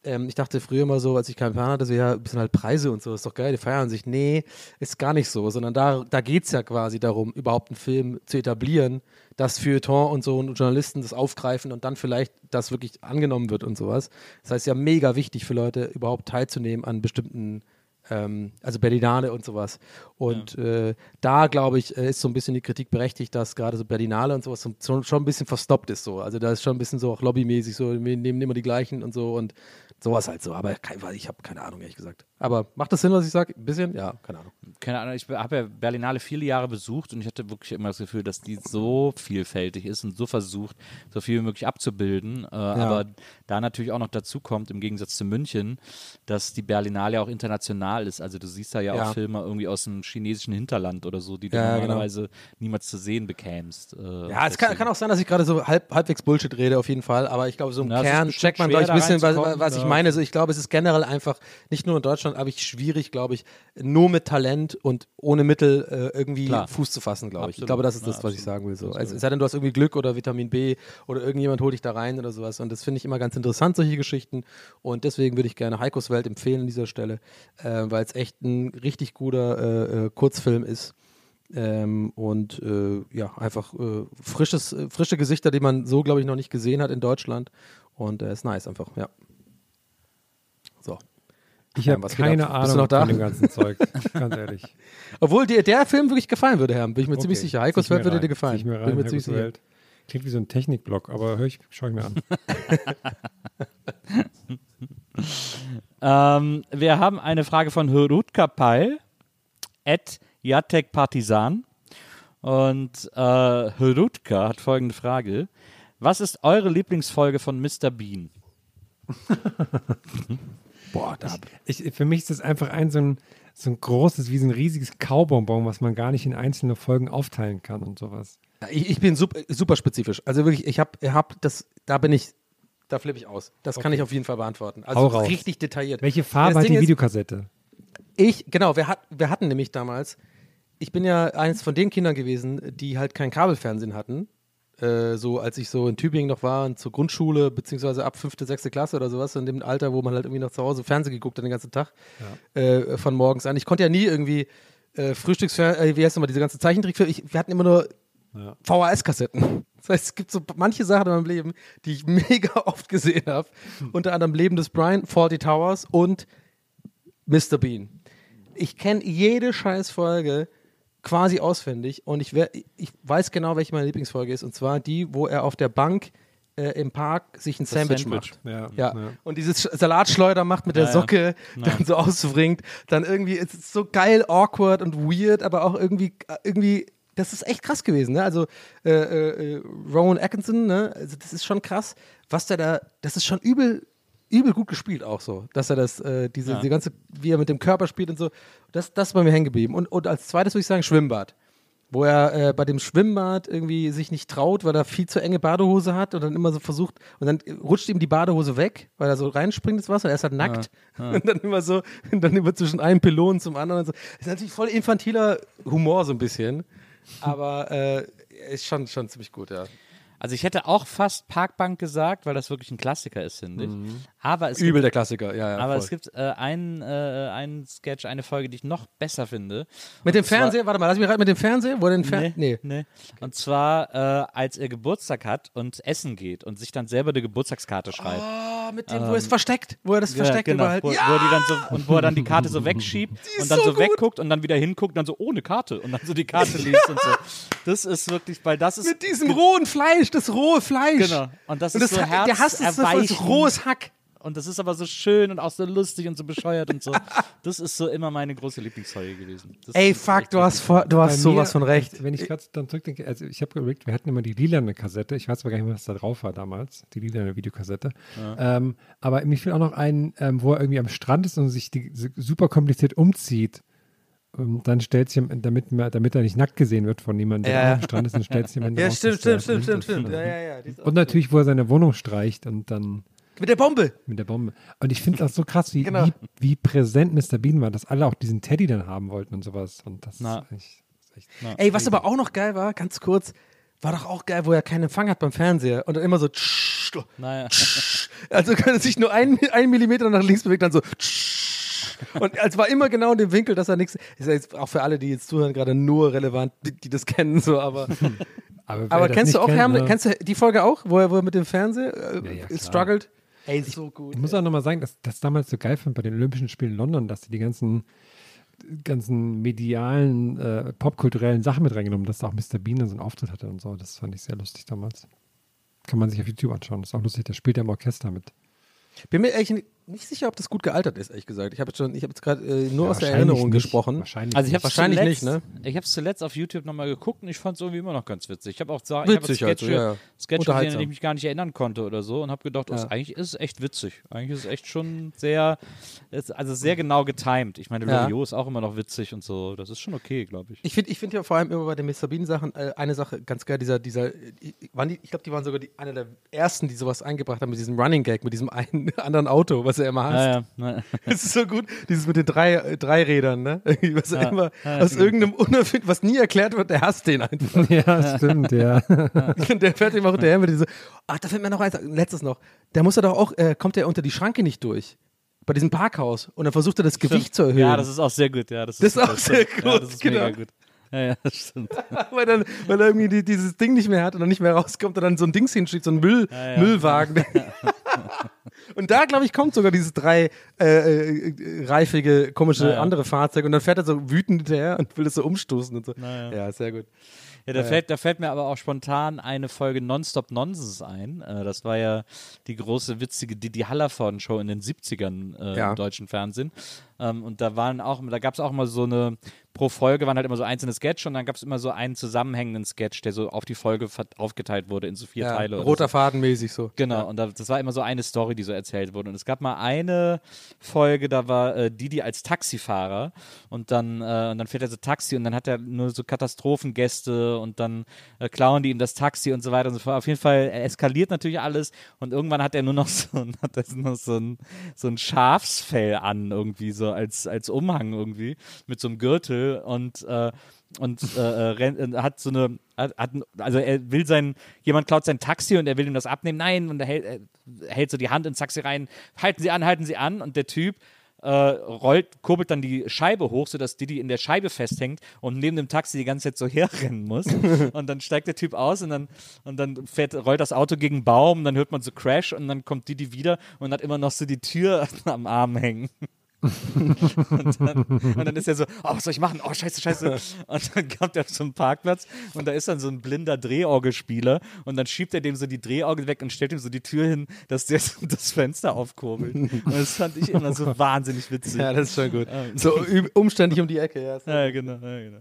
Ähm, ich dachte früher immer so, als ich keinen Plan hatte, so, ja, ein bisschen halt Preise und so, ist doch geil, die feiern sich. Nee, ist gar nicht so, sondern da, da geht es ja quasi darum, überhaupt einen Film zu etablieren, dass Feuilleton und so und Journalisten das aufgreifen und dann vielleicht das wirklich angenommen wird und sowas. Das heißt ja mega wichtig für Leute, überhaupt teilzunehmen an bestimmten ähm, also Berlinale und sowas. Und äh, da, glaube ich, äh, ist so ein bisschen die Kritik berechtigt, dass gerade so Berlinale und sowas so, so, schon ein bisschen verstoppt ist so. Also da ist schon ein bisschen so auch lobbymäßig so, wir nehmen immer die gleichen und so und sowas halt so. Aber kein, ich habe keine Ahnung, ehrlich gesagt. Aber macht das Sinn, was ich sage? Ein bisschen? Ja, keine Ahnung. Keine Ahnung, ich habe ja Berlinale viele Jahre besucht und ich hatte wirklich immer das Gefühl, dass die so vielfältig ist und so versucht, so viel wie möglich abzubilden. Äh, Aber da natürlich auch noch dazu kommt, im Gegensatz zu München, dass die Berlinale ja auch international ist. Also du siehst da ja, Ja. auch Filme irgendwie aus dem chinesischen Hinterland oder so, die du Ja, genau. normalerweise niemals zu sehen bekämst. Äh, Ja, es kann, kann auch sein, dass ich gerade so halb, halbwegs Bullshit rede, auf jeden Fall. Aber ich glaube, so im ist Kern checkt man, glaube ich, ein bisschen, was, was ich ja. meine. So, ich glaube, es ist generell einfach, nicht nur in Deutschland, aber ich schwierig, glaube ich, nur mit Talent und ohne Mittel äh, irgendwie Klar. Fuß zu fassen, glaube ich. Ich glaube, das ist Ja, das, was ich absolut. sagen will. So. Also, es sei denn, du hast irgendwie Glück oder Vitamin B oder irgendjemand holt dich da rein oder sowas. Und das finde ich immer ganz interessant, solche Geschichten. Und deswegen würde ich gerne Heikos Welt empfehlen an dieser Stelle, äh, weil es echt ein richtig guter äh, äh, Kurzfilm ist. Ähm, und äh, ja, einfach äh, frisches, äh, frische Gesichter, die man so, glaube ich, noch nicht gesehen hat in Deutschland. Und äh, ist nice einfach, ja. So. Ich Ja, habe keine du Ahnung noch da? von dem ganzen Zeug, ganz ehrlich. Obwohl dir der Film wirklich gefallen würde, Herr, bin ich mir ziemlich Okay, sicher. Heikos Welt würde dir gefallen. zieh Ich mir bin rein, mir ziemlich sicher. Welt. Klingt wie so ein Technikblock, aber hör ich, schau ich mir an. Ähm, wir haben eine Frage von Hrutka Pai, at Jatek Partisan. Und äh, Hrutka hat folgende Frage. Was ist eure Lieblingsfolge von Mr. Bean? Boah, da. Ich, für mich ist das einfach ein so ein, so ein großes, wie so ein riesiges Kaubonbon, was man gar nicht in einzelne Folgen aufteilen kann und sowas. Ich, ich bin super, super spezifisch. Also wirklich, ich habe hab das, da bin ich, da flippe ich aus. Das kann ich auf jeden Fall beantworten. Also richtig detailliert. Welche Farbe Das hat Ding die ist- Videokassette? Ich, genau, wir, hat, wir hatten nämlich damals, ich bin ja eines von den Kindern gewesen, die halt kein Kabelfernsehen hatten. Äh, so als ich so in Tübingen noch war und zur Grundschule, beziehungsweise ab fünfte, sechste Klasse oder sowas, in dem Alter, wo man halt irgendwie noch zu Hause Fernsehen geguckt hat den ganzen Tag, äh, von morgens an. Ich konnte ja nie irgendwie äh, Frühstücksfernsehen, äh, wie heißt nochmal, diese ganze Zeichentrickfilme, ich, wir hatten immer nur VHS-Kassetten. Das heißt, es gibt so manche Sachen in meinem Leben, die ich mega oft gesehen habe. Unter anderem Leben des Brian, Faulty Towers und Mr. Bean. Ich kenne jede Scheißfolge quasi auswendig und ich, wer, ich weiß genau, welche meine Lieblingsfolge ist. Und zwar die, wo er auf der Bank äh, im Park sich ein Sandwich, Sandwich. macht. Ja, Ja. ja. Und dieses Sch- Salatschleuder macht mit der Ja, ja. Socke, dann so ausbringt. Dann irgendwie, es ist so geil, awkward und weird, aber auch irgendwie, irgendwie, das ist echt krass gewesen, ne? Also äh, äh, äh, Rowan Atkinson, ne? Also das ist schon krass, was der da, das ist schon übel, übel gut gespielt auch so, dass er das, äh, diese, die ganze, wie er mit dem Körper spielt und so, das, das ist bei mir hängen geblieben. Und, und als zweites würde ich sagen Schwimmbad wo er äh, bei dem Schwimmbad irgendwie sich nicht traut, weil er viel zu enge Badehose hat und dann immer so versucht und dann rutscht ihm die Badehose weg, weil er so reinspringt ins Wasser, er ist halt nackt und dann immer so und dann immer zwischen einem Pylon zum anderen und so. Das ist natürlich voll infantiler Humor so ein bisschen, aber äh, ist schon schon ziemlich gut, ja. Also ich hätte auch fast Parkbank gesagt, weil das wirklich ein Klassiker ist, finde ich. Aber es Übel gibt, der Klassiker, ja, ja. aber voll. es gibt äh, einen, äh, einen Sketch, eine Folge, die ich noch besser finde. mit dem Fernseher, warte mal, lass mich gerade mit dem Fernseher, wo er den Fernseher, Nee, nee. nee. Und zwar, äh, als er Geburtstag hat und essen geht und sich dann selber eine Geburtstagskarte schreibt. Oh, mit dem, wo er es versteckt, wo er das versteckt genau, überall. wo, Ja! wo er die dann so, und wo er dann die Karte so wegschiebt und dann so so, wegguckt und dann wieder hinguckt und dann so ohne Karte und dann so die Karte liest und so. Das ist wirklich, weil das ist mit diesem rohen Fleisch, das rohe Fleisch. Genau. Und das Und ist das, so hat- der hasst es so rohes Hack. Und das ist aber so schön und auch so lustig und so bescheuert und so. Das ist so immer meine große Lieblingsfolge gewesen. Das Ey, ist fuck, du hast, voll, du hast sowas mir, von recht. Wenn ich gerade dann zurückdenke, also ich habe überlegt, wir hatten immer die lilane Kassette. Ich weiß aber gar nicht mehr, was da drauf war damals, die lilane Videokassette. Ähm, aber mir fiel auch noch ein, ähm, wo er irgendwie am Strand ist und sich die, super kompliziert umzieht. Und dann stellt sich, damit, damit er nicht nackt gesehen wird von jemandem, der Ja. am Strand ist, dann stellt sich jemand Ja, stimmt, stimmt, stimmt, stimmt, stimmt. Ja, ja, ja. Und natürlich, wo er seine Wohnung streicht und dann Mit der Bombe. mit der Bombe. Und ich finde das so krass, wie, Genau. wie, wie präsent Mr. Bean war, dass alle auch diesen Teddy dann haben wollten und sowas. Und das Na. ist echt, ist echt Ey, was aber auch noch geil war, ganz kurz, war doch auch geil, wo er keinen Empfang hat beim Fernseher und dann immer so tsch, Naja. also kann er sich nur einen, einen Millimeter nach links bewegt, dann so und es war immer genau in dem Winkel, dass er nichts. Ist ja jetzt auch für alle, die jetzt zuhören, gerade nur relevant, die, die das kennen, so, aber. Aber, aber kennst du auch, kennt, Herm, ne? kennst du die Folge auch, wo er, wo er mit dem Fernseher äh, Ja, ja, struggelt? Ey, so gut. Ich muss auch nochmal sagen, dass das damals so geil fand bei den Olympischen Spielen in London, dass sie die ganzen, ganzen medialen, äh, popkulturellen Sachen mit reingenommen, dass da auch Mr. Bean so einen Auftritt hatte und so. Das fand ich sehr lustig damals. Kann man sich auf YouTube anschauen. Das ist auch lustig. Der spielt ja im Orchester mit. Bin mir ehrlich nicht- sicher, ob das gut gealtert ist, ehrlich gesagt. Ich habe jetzt schon, ich habe jetzt gerade äh, nur Ja, aus der Erinnerung nicht. gesprochen. Wahrscheinlich Also ich habe nicht. Wahrscheinlich zuletzt, nicht, Ich habe es zuletzt auf YouTube nochmal geguckt und ich fand es irgendwie immer noch ganz witzig. Ich habe auch Sachen, ich habe Witzig halt Sketche, so, ja, ja. Sketche gesehen, an die ich mich gar nicht erinnern konnte oder so und habe gedacht, oh, Ja. eigentlich ist es echt witzig. Eigentlich ist es echt schon sehr, ist, also sehr genau getimed. Ich meine, Ja. Loriot ist auch immer noch witzig und so. Das ist schon okay, glaube ich. Ich finde ich find ja vor allem immer bei den Mr. Bean-Sachen äh, eine Sache ganz geil, dieser, dieser, äh, waren die, ich glaube, die waren sogar die, einer der ersten, die sowas eingebracht haben mit diesem Running Gag, mit diesem einen anderen Auto, was er immer hasst. Ja, ja, Das ist so gut, dieses mit den drei, äh, drei Rädern, ne? Irgendwie, Was er Ja. immer Ja, aus stimmt. irgendeinem Unerfind, was nie erklärt wird, der hasst den einfach. Ja, stimmt, ja. Und der fährt ihm auch hinterher mit diese, ach, da fällt mir noch eins, letztes noch, der muss er doch auch, äh, kommt er unter die Schranke nicht durch. Bei diesem Parkhaus. Und dann versucht er das Gewicht zu erhöhen. ja, das ist auch sehr gut. Ja, das ist, Das ist auch das sehr stimmt. Ja, gut, das ist genau. mega gut. Ja, ja, das stimmt. weil, dann, weil er irgendwie die, dieses Ding nicht mehr hat und dann nicht mehr rauskommt und dann so ein Dings hinschickt, so ein Müll, Ja, ja. Müllwagen. Und da, glaube ich, kommt sogar dieses drei äh, äh, reifige, komische Ja, ja. andere Fahrzeug und dann fährt er so wütend hinterher und will das so umstoßen und so. Na ja. Sehr gut. Ja, da, fällt, da fällt mir aber auch spontan eine Folge Nonstop Nonsense ein. Äh, das war ja die große, witzige Didi Hallervorden-Show in den 70ern äh, Ja. im deutschen Fernsehen. Ähm, und da waren auch, da gab es auch immer so eine, pro Folge waren halt immer so einzelne Sketch und dann gab es immer so einen zusammenhängenden Sketch, der so auf die Folge aufgeteilt wurde in so vier Ja, Teile. roter so. Faden mäßig so. Genau, und da, das war immer so eine Story, die so erzählt wurde. Und es gab mal eine Folge, da war äh, Didi als Taxifahrer und dann, äh, und dann fährt er so Taxi und dann hat er nur so Katastrophengäste und dann äh, klauen die ihm das Taxi und so weiter und so fort. Auf jeden Fall eskaliert natürlich alles und irgendwann hat er nur noch so, ein- hat er nur so ein, so ein Schafsfell an, irgendwie so als, als Umhang irgendwie mit so einem Gürtel und äh, und äh, äh, rennt, äh, hat so eine, hat, hat, also er will sein, jemand klaut sein Taxi und er will ihm das abnehmen, nein, und er hält, er hält so die Hand ins Taxi rein, halten Sie an, halten Sie an, und der Typ äh, rollt, kurbelt dann die Scheibe hoch, sodass Didi in der Scheibe festhängt und neben dem Taxi die ganze Zeit so herrennen muss. und dann steigt der Typ aus und dann, und dann fährt, rollt das Auto gegen einen Baum, dann hört man so Crash und dann kommt Didi wieder und hat immer noch so die Tür am Arm hängen. Und, dann, und dann ist er so, oh, was soll ich machen? Oh, scheiße, scheiße. Und dann kommt er zum Parkplatz und da ist dann so ein blinder Drehorgelspieler und dann schiebt er dem so die Drehorgel weg und stellt ihm so die Tür hin, dass der so das Fenster aufkurbelt. Und das fand ich immer so wahnsinnig witzig. Ja, das ist schon gut. So umständlich um die Ecke, ja. Ja, genau, ja, genau.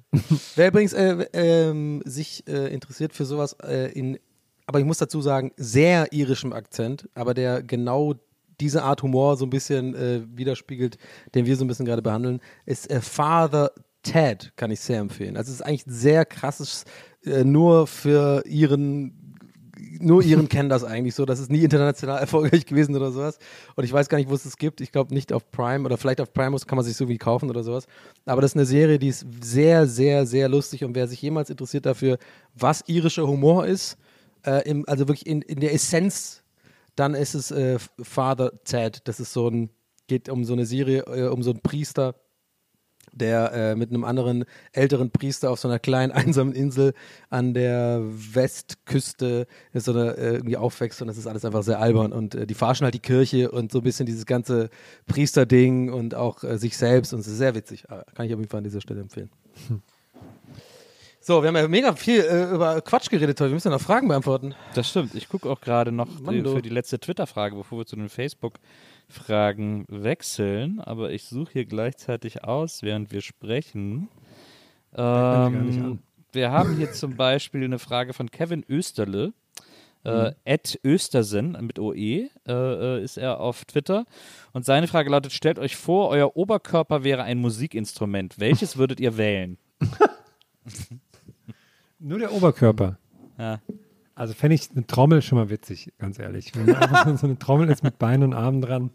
Wer übrigens äh, ähm, sich äh, interessiert für sowas äh, in, aber ich muss dazu sagen, sehr irischem Akzent, aber der genau diese Art Humor so ein bisschen äh, widerspiegelt, den wir so ein bisschen gerade behandeln, ist äh, Father Ted, kann ich sehr empfehlen. Also es ist eigentlich sehr krasses, äh, nur für ihren nur ihren kennen das eigentlich so. Das ist nie international erfolgreich gewesen oder sowas. Und ich weiß gar nicht, wo es das gibt. Ich glaube nicht auf Prime oder vielleicht auf Prime kann man sich so wie kaufen oder sowas. Aber das ist eine Serie, die ist sehr, sehr, sehr lustig. Und wer sich jemals interessiert dafür, was irischer Humor ist, äh, im, also wirklich in, in der Essenz, dann ist es äh, Father Ted. Das ist so ein, geht um so eine Serie, äh, um so einen Priester, der äh, mit einem anderen älteren Priester auf so einer kleinen einsamen Insel an der Westküste ist so eine, äh, irgendwie aufwächst und das ist alles einfach sehr albern und äh, die verarschen halt die Kirche und so ein bisschen dieses ganze Priesterding und auch äh, sich selbst und es ist sehr witzig. Äh, Kann ich auf jeden Fall an dieser Stelle empfehlen. So, wir haben ja mega viel äh, über Quatsch geredet heute. Wir müssen ja noch Fragen beantworten. Das stimmt. Ich gucke auch gerade noch Mann, die, für die letzte Twitter-Frage, bevor wir zu den Facebook-Fragen wechseln. Aber ich suche hier gleichzeitig aus, während wir sprechen. Ähm, wir haben hier zum Beispiel eine Frage von Kevin Österle. Äh, Ed Östersen mit OE äh, äh, ist er auf Twitter. Und seine Frage lautet: Stellt euch vor, euer Oberkörper wäre ein Musikinstrument. Welches würdet ihr wählen? Nur der Oberkörper. Ja. Also fände ich eine Trommel schon mal witzig, ganz ehrlich. Wenn man einfach so- so eine Trommel ist mit Beinen und Armen dran.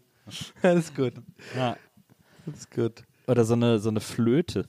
Das ist gut. Ja. Das ist gut. Oder so eine, so eine Flöte.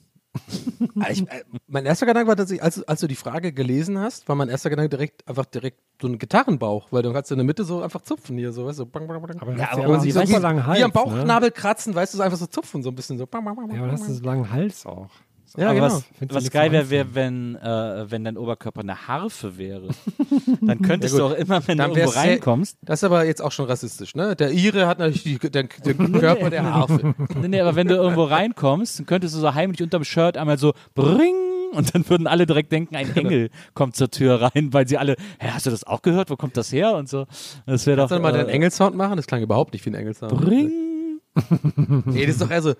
Ah, Ich, äh, mein erster Gedanke war tatsächlich, als, als du die Frage gelesen hast, war mein erster Gedanke direkt einfach direkt so ein Gitarrenbauch, weil du kannst in der Mitte so einfach zupfen hier, so, weißt du, bang, bang, bang. Aber Ja, hast aber du ja so super langen Hals. Wie am Ne? Bauchnabel kratzen, weißt du, so einfach so zupfen, so ein bisschen so. Bang, bang, bang, Ja, aber bang, das ist so einen langen Hals auch. Ja, Aber genau. was, was geil wäre, wär, wenn, äh, wenn dein Oberkörper eine Harfe wäre. Dann könntest Ja, du auch immer, wenn Dann du irgendwo reinkommst. Das ist aber jetzt auch schon rassistisch, ne? Der Ire hat natürlich die, den, den Körper der Harfe. Nee, nee, aber wenn du irgendwo reinkommst, dann könntest du so heimlich unterm Shirt einmal so bring und dann würden alle direkt denken, ein Engel kommt zur Tür rein, weil sie alle, hä, hast du das auch gehört? Wo kommt das her? Und so. Das wäre doch. Kannst du mal äh, den Engelsound machen? Das klang überhaupt nicht wie ein Engelsound. Bring. Nee, das ist doch eher so.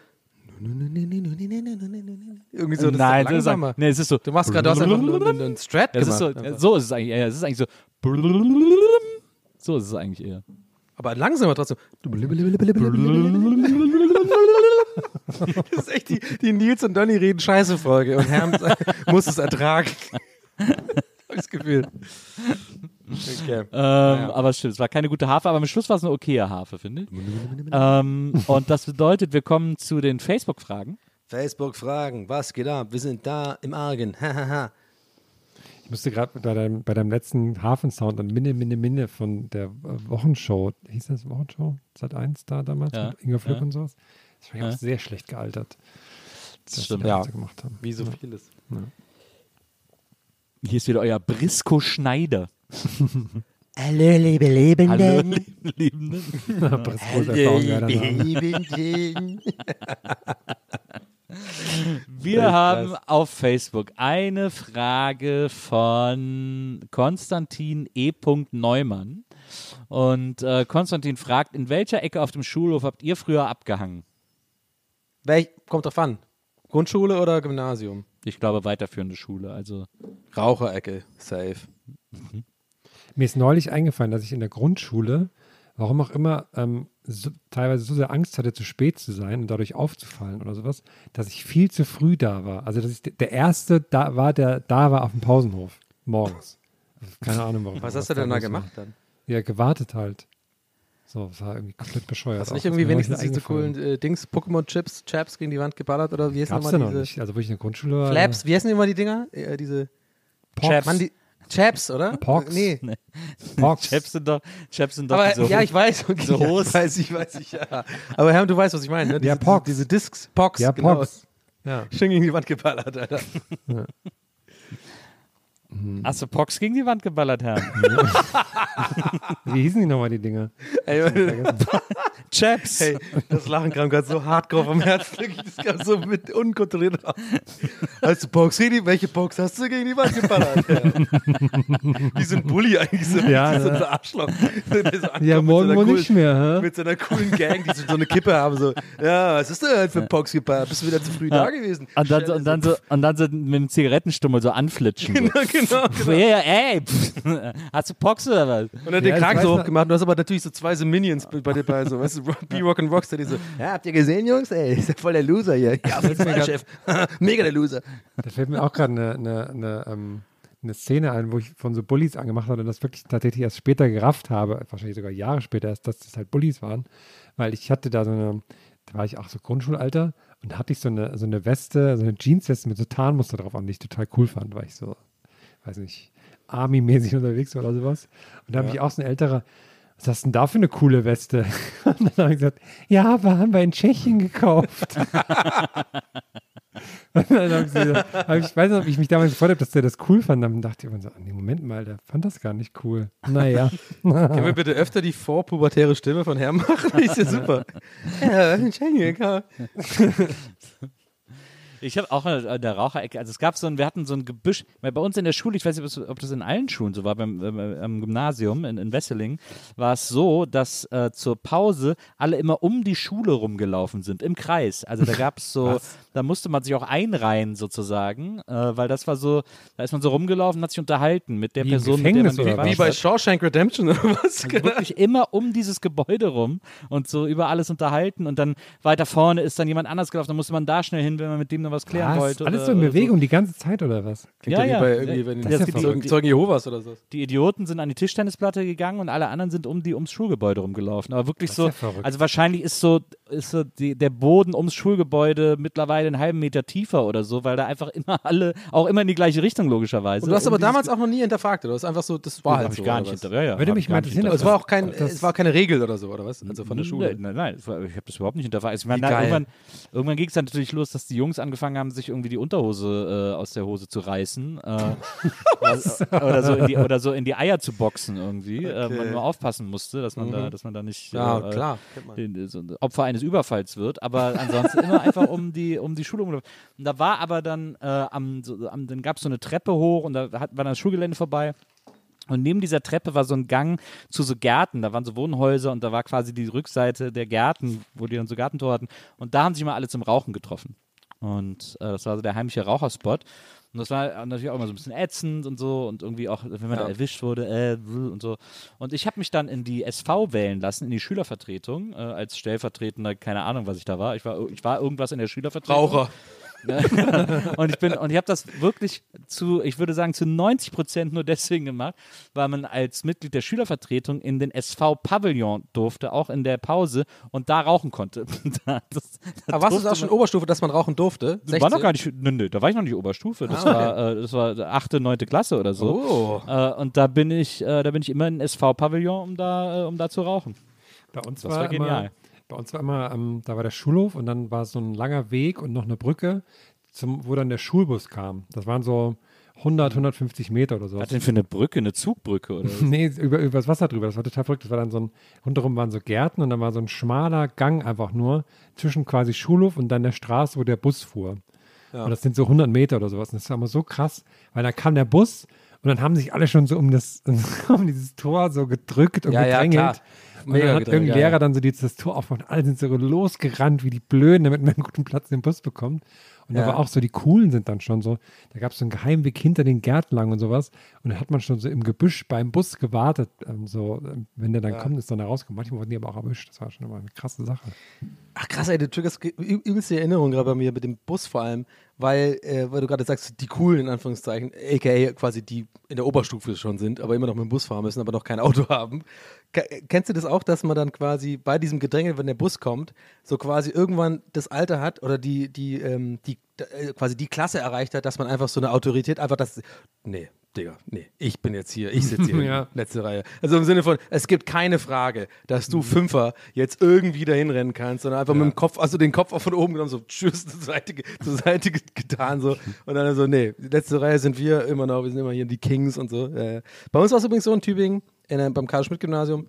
Irgendwie so, das Nein, ist das ist, langsamer. nee, es ist so. Du machst gerade einfach einen einen Strat ist gemacht. so, so ist es eigentlich, ja, es ist eigentlich so. So ist es eigentlich eher. Aber langsamer trotzdem. Das ist echt die, die Nils und Donny reden Scheiße Folge und Herm muss es ertragen. Hab ich das Gefühl. Okay. Ähm, Aber stimmt, es war keine gute Harfe, aber am Schluss war es eine okaye Harfe, finde ich. ähm, und das bedeutet, wir kommen zu den Facebook-Fragen. Facebook fragen, was geht ab? Wir sind da im Argen. Ich musste gerade bei deinem, bei deinem letzten Hafensound an Minne, Minne, Minne von der Wochenshow, hieß das Wochenshow? Sat 1 da damals Ja, mit Inga Flück ja. und sowas. Das war ja Ja. auch sehr schlecht gealtert. Das stimmt. die Ja. Gemacht haben. Wie so vieles. Hier ist wieder euer Brisco Schneider. Hallo, liebe Hallo, Lebenden. Liebenden. Briscoe-Erfahrung, ja, danach. Lebenden. Wir haben auf Facebook eine Frage von Konstantin E. Neumann. Und äh, Konstantin fragt, in welcher Ecke auf dem Schulhof habt ihr früher abgehangen? Welch, kommt drauf an. Grundschule oder Gymnasium? Ich glaube, weiterführende Schule. Also Raucherecke, safe. Mir ist neulich eingefallen, dass ich in der Grundschule, warum auch immer, ähm, so, teilweise so sehr Angst hatte, zu spät zu sein und dadurch aufzufallen oder sowas, dass ich viel zu früh da war. Also, dass ich der Erste da war, der da war auf dem Pausenhof morgens. Keine Ahnung, warum. Was hast du denn da war. gemacht dann? Ja, gewartet halt. So, das war irgendwie komplett bescheuert. Hast du nicht irgendwie wenigstens diese coolen äh, Dings, Pokémon-Chips, Chaps gegen die Wand geballert oder wie heißen nochmal ja noch diese nicht. Also, wo ich in der Grundschule war. Flaps, wie heißen immer die Dinger? Äh, diese Pox. Mann, die Chaps, oder? Pox. Nee. Pox. Chaps sind doch, Chaps sind doch Aber diese ja, ich weiß. Okay, so ja, weiß, ich weiß, ich, ja. Aber Herr, du weißt, was ich meine, ne? Diese, Ja, Pox. Diese, Discs, Pox, Ja, genau. Pox. Ja. Schön gegen die Wand geballert, Alter. Hast du Pox gegen die Wand geballert, Herr? Wie hießen die nochmal, die Dinger? Ey, Chaps! hey, das Lachen kam gerade so hardcore vom Herzen. Das kam so mit unkontrolliert raus. Hast du Pox gegen die, welche Pox hast du gegen die Wand geballert? Ja. Wie so ein Bully eigentlich, so, Ja, so ja. ein Arschloch. So Ja, mit morgen so einer wohl coolen- nicht mehr, hä? Mit so einer coolen Gang, die so, so eine Kippe haben. So, ja, was ist denn halt für Pox geballert? Bist du wieder zu früh da gewesen? Und dann, Stelle und, dann so, und dann so mit dem Zigarettenstummel so anflitschen. Genau, genau, genau. ja, ey, pff, hast du Pox oder was? Und dann Ja, den Kragen so hochgemacht. Du hast aber natürlich so zwei so Minions bei dir bei, so, weißt du, B-Rock und Rockstar, die so, ja, habt ihr gesehen, Jungs? Ey, ist ja voll der Loser hier. Ja, jeden Fall, Chef. Mega der Loser. Da fällt mir auch gerade eine, eine, eine, ähm, eine Szene ein, wo ich von so Bullies angemacht habe und das wirklich tatsächlich erst später gerafft habe, wahrscheinlich sogar Jahre später erst, dass das halt Bullies waren, weil ich hatte da so eine, da war ich auch so Grundschulalter und da hatte ich so eine, so eine Weste, so eine Jeansweste mit so Tarnmuster drauf an, die ich total cool fand, weil ich so, weiß nicht, Army-mäßig unterwegs war oder sowas. Und da habe ich auch so ein älterer, was hast denn da für eine coole Weste? Und dann habe ich gesagt, ja, aber haben wir in Tschechien gekauft. Und dann hab ich, so, hab ich, ich weiß nicht, ob ich mich damals gefreut habe, dass der das cool fand. Dann dachte ich immer so, nee, Moment mal, der fand das gar nicht cool. Naja. Können wir bitte öfter die vorpubertäre Stimme von Herrn machen? Ist ja super. ja, Entschuldigung, ja. Ich habe auch in der Raucherecke, also es gab so ein, wir hatten so ein Gebüsch, weil bei uns in der Schule, ich weiß nicht, ob das- in allen Schulen so war, beim, am Gymnasium in, in Wesseling, war es so, dass äh, zur Pause alle immer um die Schule rumgelaufen sind, im Kreis. Also da gab es so, da musste man sich auch einreihen sozusagen, äh, weil das war so, da ist man so rumgelaufen, hat sich unterhalten mit der Wie Person, mit der man oder Wie bei. Shawshank Redemption oder was? Also wirklich immer um dieses Gebäude rum und so über alles unterhalten und dann weiter vorne ist dann jemand anders gelaufen, dann musste man da schnell hin, wenn man mit dem noch was was klären Was? wollte. Alles oder, so in Bewegung die ganze Zeit oder was? Klingt Ja, wie ja. bei irgendwie, wenn Das ja Zeugen, die- Zeugen Jehovas oder so. Die Idioten sind an die Tischtennisplatte gegangen und alle anderen sind um die ums Schulgebäude rumgelaufen. Aber wirklich Das ist so, ja also wahrscheinlich ist so, ist so die, der Boden ums Schulgebäude mittlerweile einen halben Meter tiefer oder so, weil da einfach immer alle, auch immer in die gleiche Richtung logischerweise. Und du hast um aber damals auch noch nie hinterfragt, oder? Das ist einfach so, das war halt ich so. gar nicht hinter. Ja, ja, Würde mich ich mal interessieren, Also es war auch kein, Das- es war keine Regel oder so, oder was? Also von der Schule. Nein, nein, das ich habe das überhaupt nicht hinterfragt. Ich meine, irgendwann, irgendwann ging es dann natürlich los, dass die Jungs angefangen haben, sich irgendwie die Unterhose äh, aus der Hose zu reißen. Äh, oder, so in die, oder so in die Eier zu boxen irgendwie. Äh, man nur aufpassen musste, dass man, da, dass man da nicht Ja, äh, klar. man. den, so ein Opfer eines Überfalls wird, aber ansonsten immer einfach um die, um die Schule. Und da war aber dann äh, am, so, am dann gab es so eine Treppe hoch und da hat, war dann das Schulgelände vorbei. Und neben dieser Treppe war so ein Gang zu so Gärten. Da waren so Wohnhäuser und da war quasi die Rückseite der Gärten, wo die dann so Gartentor hatten. Und da haben sich mal alle zum Rauchen getroffen. Und äh, das war so der heimliche Raucherspot. Und das war natürlich auch immer so ein bisschen ätzend und so und irgendwie auch, wenn man da erwischt wurde, äh, und so. Und ich habe mich dann in die SV wählen lassen, in die Schülervertretung, äh, als stellvertretender, keine Ahnung, was ich da war. Ich war, ich war irgendwas in der Schülervertretung. Raucher. und ich bin und ich habe das wirklich zu, ich würde sagen, zu 90 Prozent nur deswegen gemacht, weil man als Mitglied der Schülervertretung in den SV-Pavillon durfte, auch in der Pause und da rauchen konnte. da, das, da Aber was ist durfte auch schon Oberstufe, dass man rauchen durfte? das war noch gar nicht, nö, nö, da war ich noch nicht Oberstufe. Das Ah, war, äh, das war achte, neunte Klasse oder so. Oh. Äh, und da bin ich, äh, da bin ich immer in den SV-Pavillon, um da, äh, um da zu rauchen. Bei uns Das war, war genial. Immer, bei uns war immer, ähm, da war der Schulhof und dann war so ein langer Weg und noch eine Brücke, zum, wo dann der Schulbus kam. Das waren so 100, 150 Meter oder so. Was denn für eine Brücke, eine Zugbrücke oder was? Nee, über, über das Wasser drüber. Das war total verrückt. Das war dann so ein, rundherum waren so Gärten und dann war so ein schmaler Gang einfach nur zwischen quasi Schulhof und dann der Straße, wo der Bus fuhr. Und das sind so 100 Meter oder sowas. Und das war immer so krass, weil dann kam der Bus und dann haben sich alle schon so um, das, um dieses Tor so gedrückt und Ja, ja, gedrängelt. klar. Und Mega dann hat gedrängt, irgendein ja, Lehrer ja. dann so die, das Tor aufgemacht. Alle sind so losgerannt wie die Blöden, damit man einen guten Platz im Bus bekommt. Und Ja. da war auch so, die Coolen sind dann schon so, da gab es so einen Geheimweg hinter den Gärten lang und sowas. Und da hat man schon so im Gebüsch beim Bus gewartet, ähm, so, ähm, wenn der dann kommt, ist dann da rausgekommen. Manchmal wurden die aber auch erwischt. Das war schon immer eine krasse Sache. Ach krass, ey, du triggerst übelste Erinnerung gerade bei mir mit dem Bus vor allem, weil, äh, weil du gerade sagst, die coolen in Anführungszeichen, aka quasi die in der Oberstufe schon sind, aber immer noch mit dem Bus fahren müssen, aber noch kein Auto haben. Ke- Kennst du das auch, dass man dann quasi bei diesem Gedränge, wenn der Bus kommt, so quasi irgendwann das Alter hat oder die, die, ähm, die äh, quasi die Klasse erreicht hat, dass man einfach so eine Autorität, einfach das, nee, Digga, nee, ich bin jetzt hier, ich sitze hier Ja. letzte Reihe. Also im Sinne von, es gibt keine Frage, dass du Fünfer jetzt irgendwie dahin rennen kannst, sondern einfach mit dem Kopf, also den Kopf auch von oben genommen, so tschüss, zur Seite, zur Seite ge- getan, so. Und dann so, nee, letzte Reihe sind wir immer noch, wir sind immer hier die Kings und so. Äh, bei uns war es übrigens so in Tübingen, in, beim Karl-Schmidt-Gymnasium,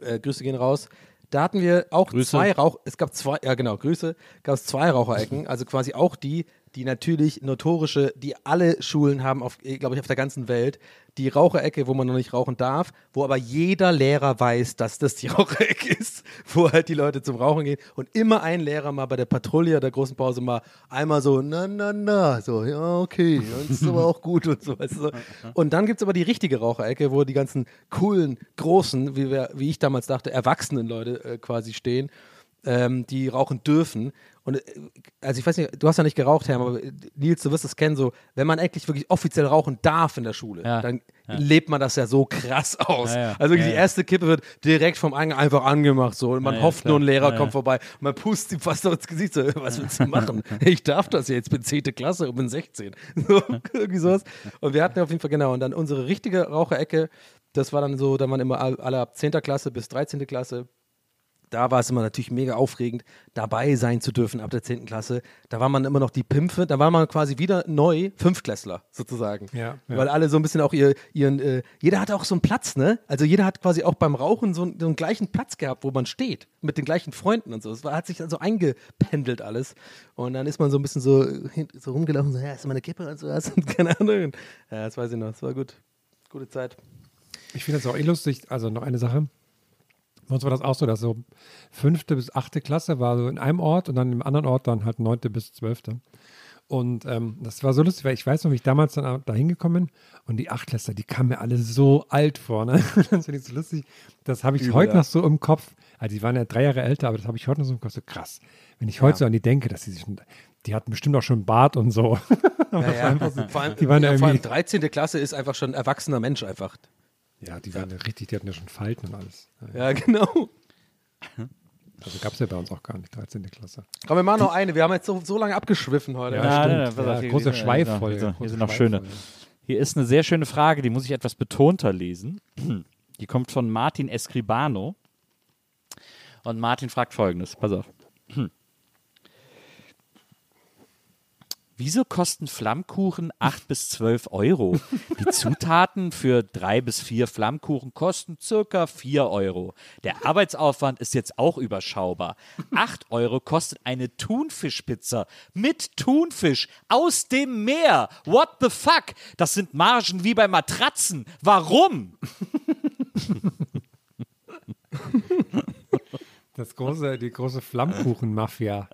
äh, Grüße gehen raus. Da hatten wir auch Grüße. zwei Rauch, es gab zwei, ja genau, Grüße, gab es zwei Raucherecken, also quasi auch die, die natürlich notorische, die alle Schulen haben, auf, glaube ich, auf der ganzen Welt, die Raucherecke, wo man noch nicht rauchen darf, wo aber jeder Lehrer weiß, dass das die Raucherecke ist, wo halt die Leute zum Rauchen gehen und immer ein Lehrer mal bei der Patrouille der großen Pause mal einmal so, na, na, na, so, ja, okay, das ist aber auch gut und so, weißt du. Und dann gibt es aber die richtige Raucherecke, wo die ganzen coolen, großen, wie, wir, wie ich damals dachte, erwachsenen Leute äh, quasi stehen, ähm, die rauchen dürfen. Und äh, also ich weiß nicht, du hast ja nicht geraucht, Herr, aber äh, Nils, du wirst es kennen, so, wenn man eigentlich wirklich offiziell rauchen darf in der Schule, Ja. dann lebt man das ja so krass aus. Ja, ja. Also Ja, die ja. erste Kippe wird direkt vom Eingang einfach angemacht so und man Ja, ja, hofft klar. nur, ein Lehrer Ja, kommt ja. vorbei und man pustet ihm fast noch ins Gesicht so, was willst du machen? ich darf das ja, jetzt bin 10. Klasse und bin 16. So, irgendwie sowas. Und wir hatten auf jeden Fall, genau, und dann unsere richtige Raucherecke, das war dann so, da waren immer all- alle ab 10. Klasse bis 13. Klasse, da war es immer natürlich mega aufregend, dabei sein zu dürfen ab der 10. Klasse. Da war man immer noch die Pimpfe, da war man quasi wieder neu Fünftklässler sozusagen. Ja, ja. Weil alle so ein bisschen auch ihr, ihren, äh, jeder hatte auch so einen Platz, ne? Also jeder hat quasi auch beim Rauchen so, einen- so einen gleichen Platz gehabt, wo man steht, mit den gleichen Freunden und so. Es war, hat sich dann so eingependelt alles. Und dann ist man so ein bisschen so, so rumgelaufen, so, ja, ist mal eine Kippe und so was und keine Ahnung. Ja, das weiß ich noch, das war gut. Gute Zeit. Ich finde das auch eh lustig. Also noch eine Sache. Bei uns war das auch so, dass so fünfte bis achte Klasse war so in einem Ort und dann im anderen Ort dann halt neunte bis zwölfte. Und ähm, das war so lustig, weil ich weiß noch, wie ich damals dann da hingekommen bin und die Achtklässler, die kamen mir alle so alt vor. Ne? Das finde ich so lustig. Das habe ich Übel, heute ja. noch so im Kopf. Also die waren ja drei Jahre älter, aber das habe ich heute noch so im Kopf. So krass. Wenn ich heute so an die denke, dass die sich schon, die hatten bestimmt auch schon Bart und so. Ja, ja. Vor allem, Die waren ja, vor allem irgendwie- 13. Klasse ist einfach schon ein erwachsener Mensch einfach. Ja, die waren ja richtig, die hatten ja schon Falten und alles. Ja, genau. Also gab es ja bei uns auch gar nicht, 13. Klasse. Komm, wir machen noch eine. Wir haben jetzt so, so lange abgeschwiffen heute. Ja, stimmt. pass Ja, auf, hier- große Schweiffolge. Hier, sind- hier sind noch schöne. Hier ist eine sehr schöne Frage, die muss ich etwas betonter lesen. Die kommt von Martin Escribano. Und Martin fragt folgendes: Pass auf. Wieso kosten Flammkuchen 8 bis 12 Euro? Die Zutaten für drei bis vier Flammkuchen kosten circa 4 Euro. Der Arbeitsaufwand ist jetzt auch überschaubar. 8 Euro kostet eine Thunfischpizza mit Thunfisch aus dem Meer. What the fuck? Das sind Margen wie bei Matratzen. Warum? Das große, die große Flammkuchen-Mafia.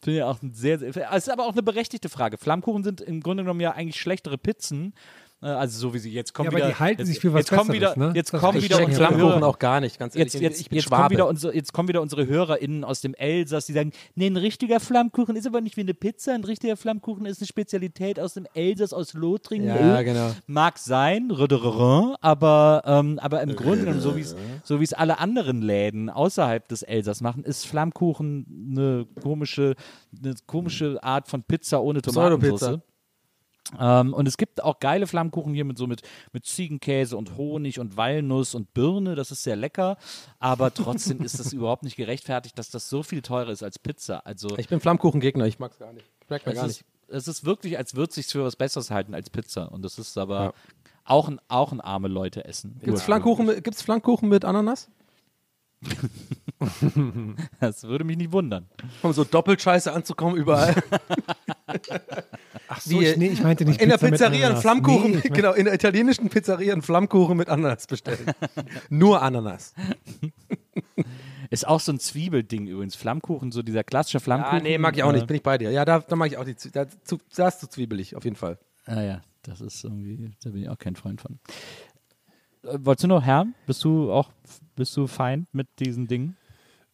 Finde ich auch ein sehr, sehr, es ist aber auch eine berechtigte Frage. Flammkuchen sind im Grunde genommen ja eigentlich schlechtere Pizzen. Äh, Also so wie sie jetzt kommen Ja, aber wieder. die halten jetzt, sich für was jetzt kommen wieder, ne? Jetzt kommen wieder unsere Flammkuchen Hörer, auch gar nicht, ganz ehrlich. Jetzt, jetzt, ich bin jetzt, kommen wieder unsere, jetzt kommen wieder unsere HörerInnen aus dem Elsass, die sagen, nee, ein richtiger Flammkuchen ist aber nicht wie eine Pizza, ein richtiger Flammkuchen ist eine Spezialität aus dem Elsass, aus Lothringen. Ja, Ö. genau. Mag sein, aber, ähm, aber im Grunde genommen, so wie es so wie es alle anderen Läden außerhalb des Elsass machen, ist Flammkuchen eine komische, eine komische Art von Pizza ohne Tomatensauce. Ähm, und es gibt auch geile Flammkuchen hier mit so mit, mit Ziegenkäse und Honig und Walnuss und Birne. Das ist sehr lecker. Aber trotzdem ist es überhaupt nicht gerechtfertigt, dass das so viel teurer ist als Pizza. Also Ich bin Flammkuchengegner, ich mag es gar nicht. Schmeckt mir es gar ist, nicht. es ist wirklich, als würde es sich für was Besseres halten als Pizza. Und das ist aber auch, ein, auch ein arme Leute essen. Gibt es Flammkuchen mit Ananas? Das würde mich nicht wundern. Um so doppelt scheiße anzukommen überall. Ach so, ich- nee, ich meinte nicht In der Pizza mit Pizzeria einen. Flammkuchen, Nee, ich mein- genau, in der italienischen Pizzeria einen Flammkuchen mit Ananas bestellen. Nur Ananas. Ist auch so ein Zwiebelding übrigens. Flammkuchen, so dieser klassische Flammkuchen. Ah, nee, mag ich auch nicht, äh, bin ich bei dir. Ja, da, da mag ich auch die, da, zu, da ist zu zwiebelig, auf jeden Fall. Ah ja, das ist irgendwie, da bin ich auch kein Freund von. Äh, wolltest du noch, Herr? Bist du auch, bist du fein mit diesen Dingen?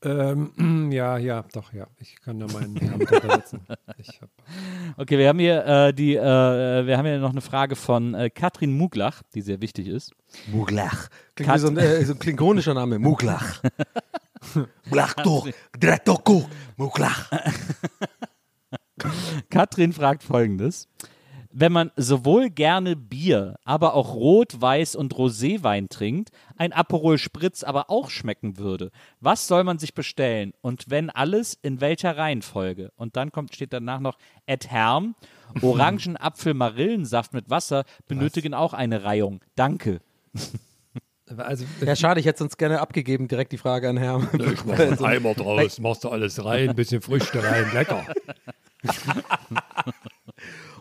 Ähm, ja, ja, doch, ja. Ich kann da meinen Herrn untersetzen. Ich hab, Okay, wir haben hier äh, die, äh, wir haben hier noch eine Frage von äh, Katrin Muglach, die sehr wichtig ist. Muglach. Klingt Kat- wie so ein, äh, so ein klingonischer Name. Muglach. Muglach, Dretoku, Muglach. Katrin fragt folgendes. Wenn man sowohl gerne Bier, aber auch Rot, Weiß und Roséwein trinkt, ein Aperol Spritz aber auch schmecken würde, was soll man sich bestellen? Und wenn alles, in welcher Reihenfolge? Und dann kommt, steht danach noch Ed Herm, Orangen, Apfel, Marillensaft mit Wasser benötigen auch eine Reihung. Danke. also, Ja, schade, ich hätte sonst gerne abgegeben, direkt die Frage an Herrn. ich mach einen Eimer draus, machst du alles rein, ein bisschen Früchte rein, lecker.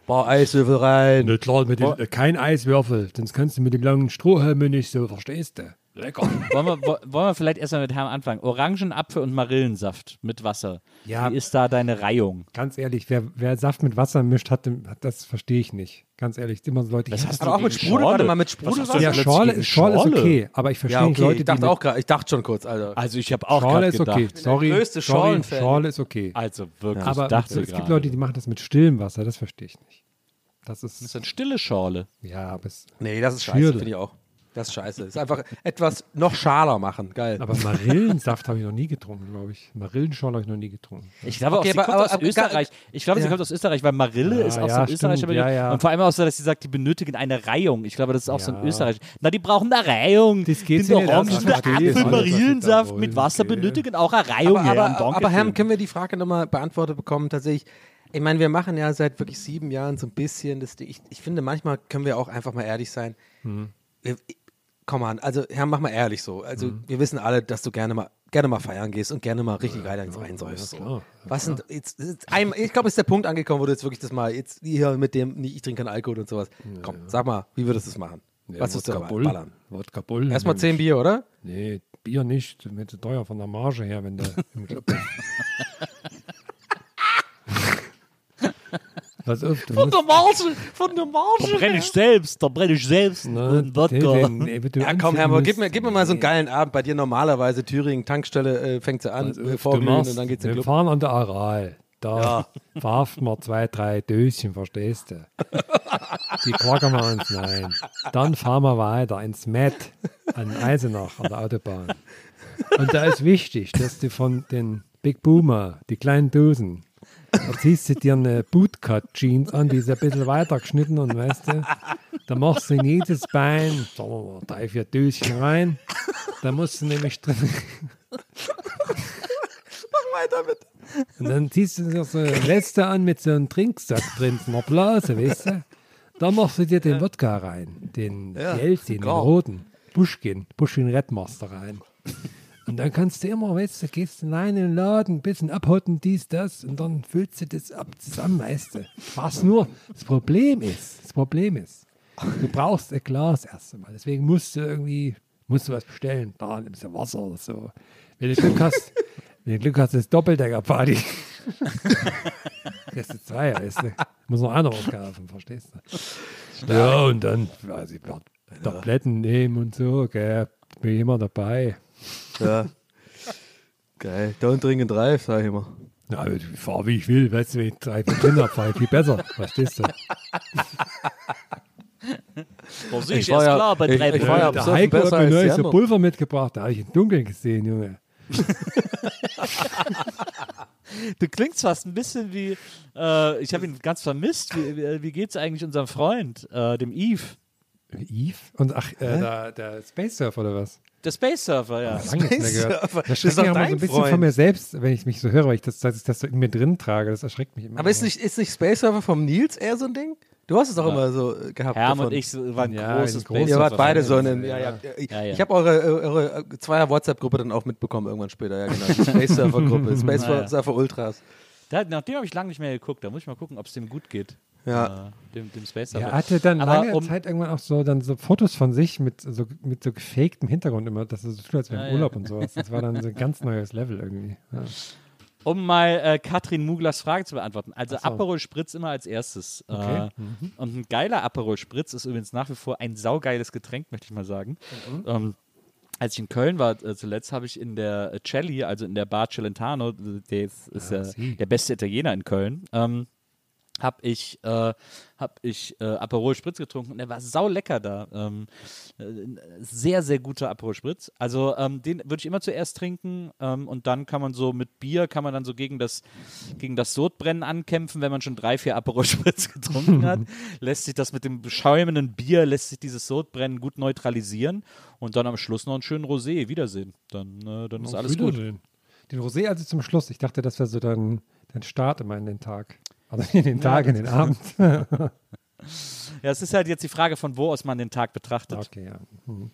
Boah, Eiswürfel rein. Na klar, mit den, äh, kein Eiswürfel, sonst kannst du mit den langen Strohhalmen nicht so, verstehst du? Lecker. Wollen wir, wo- wollen wir vielleicht erstmal mit Herrn anfangen? Orangen, Apfel und Marillensaft mit Wasser. Ja. Wie ist da deine Reihung? Ganz ehrlich, wer, wer Saft mit Wasser mischt, hat, das verstehe ich nicht. Ganz ehrlich, immer so Leute. Ich hast Aber auch mit Sprudel, warte mal, mit Sprudel was? ja, Schorle, ist, Schorle ist okay, aber ich verstehe Ja, nicht okay, Leute, ich dachte die auch gerade, ich dachte schon kurz, Alter. Also ich habe auch Schorle gerade ist okay. gedacht. Sorry, größte sorry. Schorle ist okay. Also wirklich, aber ich dachte es gibt gerade. Leute, die machen das mit stillem Wasser, das verstehe ich nicht. Das Das ist ist, eine stille Schorle. ja, aber, es, Nee, das ist scheiße, finde ich auch. Das ist scheiße. Ist einfach etwas noch schaler machen. Geil. aber Marillensaft habe ich noch nie getrunken, glaube ich. Marillenschorle habe ich noch nie getrunken. Ich glaube Okay, auch, sie aber- kommt aber- aus aber- Österreich. Ich glaube, sie Ja. kommt aus Österreich, weil Marille Ja, ist auch ja, so ein österreichischer ja, ja. Und vor allem auch so, dass sie sagt, die benötigen eine Reihung. Ich glaube, das ist auch so ein Ja. Österreich. Na, die brauchen eine Reihung. Das geht sie das Orangen, der ich Apfel, Marillensaft sie mit Wasser wollen, benötigen auch eine Reihung. aber, aber, aber Herm, schön. können wir die Frage nochmal beantwortet bekommen? Tatsächlich, ich meine, wir machen ja seit wirklich sieben Jahren so ein bisschen, das, ich, ich finde, manchmal können wir auch einfach mal ehrlich sein. Mhm. Wir, komm mal, also Herr, mach mal ehrlich so. Also Mhm. wir wissen alle, dass du gerne mal gerne mal feiern gehst und gerne mal richtig geil ins reinsäufst. So. Was sind jetzt, jetzt ein, ich glaube, ist der Punkt angekommen, wo du jetzt wirklich das mal jetzt hier mit dem, nicht ich trinke keinen Alkohol und sowas. Komm, sag mal, wie würdest du das machen? Was ist da Bull? ballern? Wodka Bull. Erstmal nämlich. zehn Bier, oder? Nee, Bier nicht. Mit teuer von der Marge her, wenn der im Club ist. Pass auf, du musst, Marge, von der Marge. Da brenne ich selbst, da brenne ich selbst. ne, und Wodka. den- den- den- du Ja, komm, musst. gib mir, gib mir mal so einen geilen Abend bei dir normalerweise. Thüringen, Tankstelle, äh, fängt sie an, äh, vorglühen machst- und dann geht's in den Wir Club. fahren an der Aral. da warft man zwei, drei Döschen, verstehst du? Die packen wir uns rein. Dann fahren wir weiter ins Met an Eisenach an der Autobahn. Und da ist wichtig, dass du von den Big Boomer, die kleinen Dosen, da ziehst du dir eine Bootcut-Jeans an, die ist ein bisschen weiter geschnitten und weißt du, da machst du in jedes Bein, sagen wir mal, drei, vier Döschen rein. Da musst du nämlich drin. Weiter mit. Und dann ziehst du dir so eine Weste an mit so einem Trinksack drin, so einer Blase, weißt du? Dann machst du dir den Wodka rein, den Ja, Jelzin, den roten, Buschkin, Buschkin Redmaster rein. Und dann kannst du immer, weißt du, gehst du in den Laden, ein bisschen abhotten, dies, das, und dann füllst du das ab zusammen, weißt du. Was nur, das Problem ist, das Problem ist, du brauchst ein Glas erst einmal. Deswegen musst du irgendwie, musst du was bestellen. Da nimmst du Wasser oder so. Wenn du Glück hast, wenn du Glück hast, ist Doppeldecker-Party. Das ist zwei, weißt du. Muss noch einer aufkaufen, verstehst du? Ja, und dann, weiß ich, Tabletten nehmen und so, gell. Bin ich immer dabei. Ja. Geil. Don't drink and drive, sag ich immer. Ja, ich fahre wie ich will, weißt du, wenn ich drei habe, fahre ich viel besser, verstehst du? Sehe ich, Ich war ja- klar bei ich- drei ich war ja Der Heiko hat mir neulich so. Pulver mitgebracht, da habe ich im Dunkeln gesehen, Junge. Du klingst fast ein bisschen wie, äh, ich habe ihn ganz vermisst. Wie, wie, wie geht's eigentlich unserem Freund, äh, dem Eve? Eve? Und ach, äh, der, der Space Surfer oder was? Der Space Surfer, ja. Gehört. Surfer. Das ist erschreckt doch mich auch mal so ein bisschen Freund. von mir selbst, wenn ich mich so höre, weil ich das, dass ich das so in mir drin trage. Das erschreckt mich immer. Aber ist nicht, ist nicht Space Server vom Nils eher so ein Ding? Du hast es doch immer so äh, gehabt. Herm davon. und ich waren Ja, große ein Space großer Ihr wart Surfer. beide so einen. ja. Ja, ja. Ich, Ja, ja. ich habe eure, eure äh, Zweier WhatsApp-Gruppe dann auch mitbekommen irgendwann später. Ja, genau. Die Space Surfer-Gruppe. Space Ja, ja. Surfer Ultras. Da, nach dem habe ich lange nicht mehr geguckt. Da muss ich mal gucken, ob es dem gut geht. Ja. Äh, dem, dem Space Er Surfer. hatte dann Aber lange um- Zeit irgendwann auch so dann so Fotos von sich mit so, mit so gefaktem Hintergrund immer, dass es so tut, als wäre Ja, im ja. Urlaub und sowas. Das war dann so ein ganz neues Level irgendwie. Ja. Um mal äh, Katrin Muglers Frage zu beantworten. Also Ach so. Aperol Spritz immer als erstes. Okay. Äh, Und ein geiler Aperol Spritz ist übrigens nach wie vor ein saugeiles Getränk, möchte ich mal sagen. Mhm. Ähm, als ich in Köln war äh, zuletzt, habe ich in der äh, Celli, also in der Bar Celentano, äh, der ist, ist Ah, äh, sie. der beste Italiener in Köln, ähm, habe ich, äh, hab ich äh, Aperol Spritz getrunken und der war sau lecker da. Ähm, äh, sehr, sehr guter Aperol Spritz. Also ähm, den würde ich immer zuerst trinken ähm, und dann kann man so mit Bier, kann man dann so gegen das, gegen das Sodbrennen ankämpfen, wenn man schon drei, vier Aperol Spritz getrunken hat. lässt sich das mit dem beschäumenden Bier, lässt sich dieses Sodbrennen gut neutralisieren und dann am Schluss noch einen schönen Rosé. Wiedersehen. Dann, äh, dann ist Auf alles gut. Den Rosé also zum Schluss. Ich dachte, das wäre so dein, dein Start immer in den Tag. Also in den Tag, in den Abend. Ja, es ist halt jetzt die Frage, von wo aus man den Tag betrachtet. okay, ja. Hm.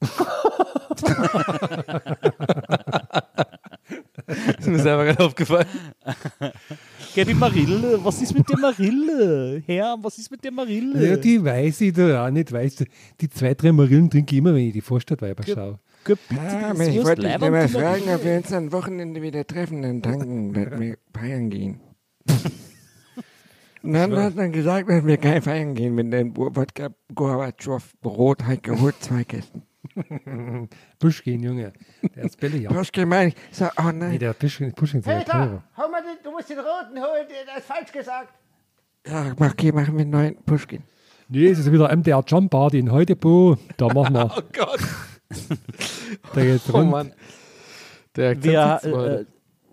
Ist mir selber gerade aufgefallen. Ja, die Marille, was ist mit der Marille? Herr, was ist mit der Marille? Ja, die weiß ich da auch nicht, weißt du. Die zwei, drei Marillen trinke ich immer, wenn ich die Vorstadtweiber schaue. Ah, ich wollte dich mal fragen, ob wir uns am Wochenende wieder treffen, dann tanken, dass wir feiern gehen. Und dann hat er gesagt, dass wir kein feiern gehen, wenn der Wodka Gorbatschow Brot halt geholt, zwei Kästen. Pushkin, Junge. Der ist billig. Ja. Pushkin meine ich, so, oh Nee, nein. der Pushkin, Pushkin ist ja teurer. hau mal den, du musst den roten holen, der ist falsch gesagt. Ja, okay, machen wir einen neuen Pushkin. Nee, es ist wieder MDR Jump Party in Heudebo. Da machen wir. Oh Gott. Da geht's Oh rund. Mann. Der wir, äh,